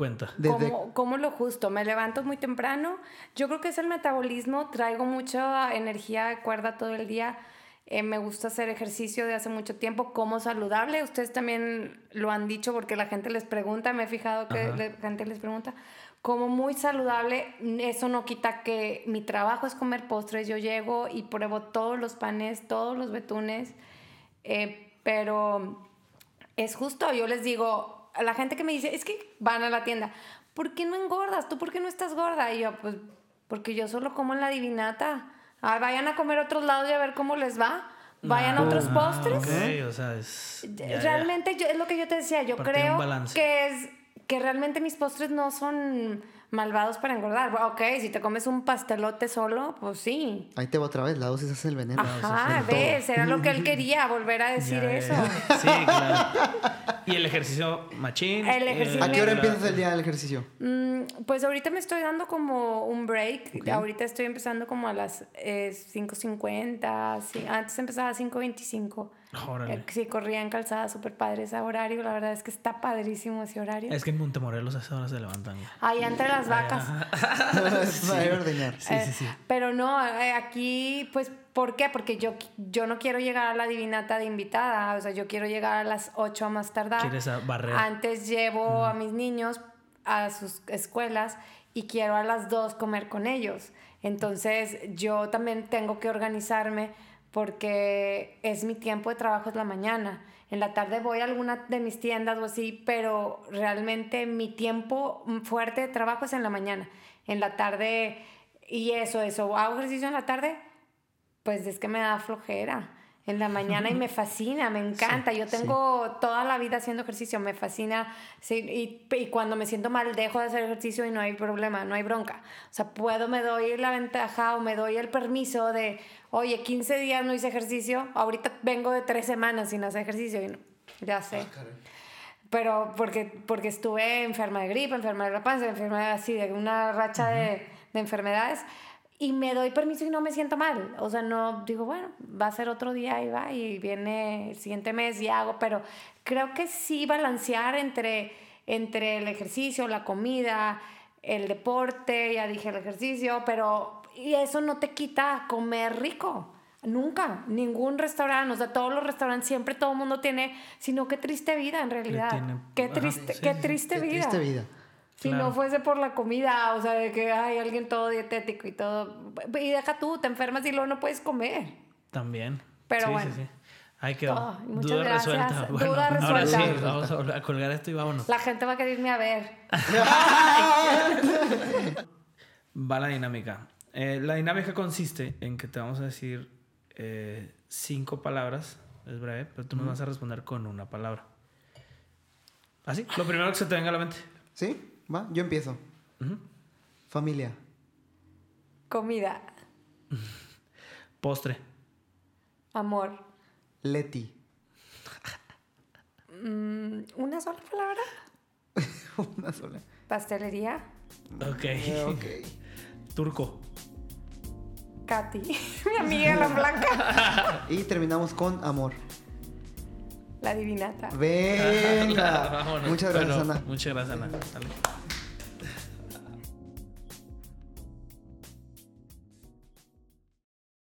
Cuenta. Desde, ¿Cómo, cómo lo justo? Me levanto muy temprano. Yo creo que es el metabolismo. Traigo mucha energía de cuerda todo el día. Eh, me gusta hacer ejercicio de hace mucho tiempo, como saludable. Ustedes también lo han dicho porque la gente les pregunta, me he fijado que Ajá. la gente les pregunta. Como muy saludable, eso no quita que mi trabajo es comer postres. Yo llego y pruebo todos los panes, todos los betunes, eh, pero es justo. Yo les digo, a la gente que me dice, es que van a la tienda, ¿por qué no engordas? ¿Tú por qué no estás gorda? Y yo, pues, porque yo solo como en la divinata. Ah, vayan a comer a otros lados y a ver cómo les va. Vayan a otros Ah, postres. ok, o sea, es. ya, ya. realmente yo- es lo que yo te decía, yo creo que es que realmente mis postres no son malvados para engordar. Bueno, Ok, si te comes un pastelote solo, pues sí. Ahí te va otra vez, la dosis hace el veneno. Ajá, todo. ves, era lo que él quería, volver a decir Ya, eso. ya. Sí, claro. Y el ejercicio machín. El ejercicio- ¿A qué hora empiezas el día del ejercicio? Mm, pues ahorita me estoy dando como un break. Ahorita estoy empezando como a las eh, 5.50. sí. Antes empezaba a 5.25. Órale. Eh, sí, corría en calzada súper padre ese horario. La verdad es que está padrísimo ese horario. Es que en Montemorelos a esa hora se levantan. Ahí entre las vacas. Va a ordeñar. Sí, Eh, sí, sí. Pero no, eh, aquí, pues, ¿por qué? Porque yo, yo no quiero llegar a la divinata de invitada. O sea, yo quiero llegar a las 8 a más tardar. Quieres a- barrer. Antes llevo a mis niños a sus escuelas y quiero a las 2 comer con ellos. Entonces, yo también tengo que organizarme porque es mi tiempo de trabajo es la mañana. En la tarde voy a alguna de mis tiendas o así, pero realmente mi tiempo fuerte de trabajo es en la mañana. En la tarde, y eso, eso, hago ejercicio en la tarde, pues es que me da flojera. En la mañana y me fascina, me encanta. Yo tengo toda la vida haciendo ejercicio, me fascina. Sí, y, y cuando me siento mal, dejo de hacer ejercicio y no hay problema, no hay bronca. O sea, puedo, me doy la ventaja o me doy el permiso de, oye, 15 días no hice ejercicio, ahorita vengo de tres semanas sin hacer ejercicio y no, ya sé. Pero porque, porque estuve enferma de gripe, enferma de la panza, enferma de así, de una racha de, de enfermedades. Y me doy permiso y no me siento mal. O sea, no digo, bueno, va a ser otro día y va, y viene el siguiente mes y hago. Pero creo que sí balancear entre, entre el ejercicio, la comida, el deporte, ya dije el ejercicio, pero y eso no te quita comer rico. Nunca, ningún restaurante, o sea, todos los restaurantes siempre todo el mundo tiene, sino qué triste vida en realidad. tiene- qué triste, sí, qué sí, sí. triste Qué vida. triste vida. Si Claro. no fuese por la comida, o sea, de que hay alguien todo dietético y todo. Y deja tú, te enfermas y luego no puedes comer. También. Pero Sí, bueno. Sí, sí. Ahí quedó. Muchas Duda gracias. resuelta. Duda Bueno, ahora sí, resuelta. vamos a a colgar esto y vámonos. La gente va a querer irme a ver. Va la dinámica. Eh, la dinámica consiste en que te vamos a decir eh, cinco palabras. Es breve, pero tú nos vas a responder con una palabra. ¿Así? Lo primero que se te venga a la mente. ¿Sí? Va, yo empiezo. Familia. Comida, Postre. amor. Leti. Mm, ¿Una sola palabra? Una sola. Pastelería, Ok. Eh, ok. Turco. Katy, mi amiga la blanca. Y terminamos con amor. La divinata. Venga. Vámonos. Muchas gracias, Bueno, Ana. Muchas gracias, Ana. Dale.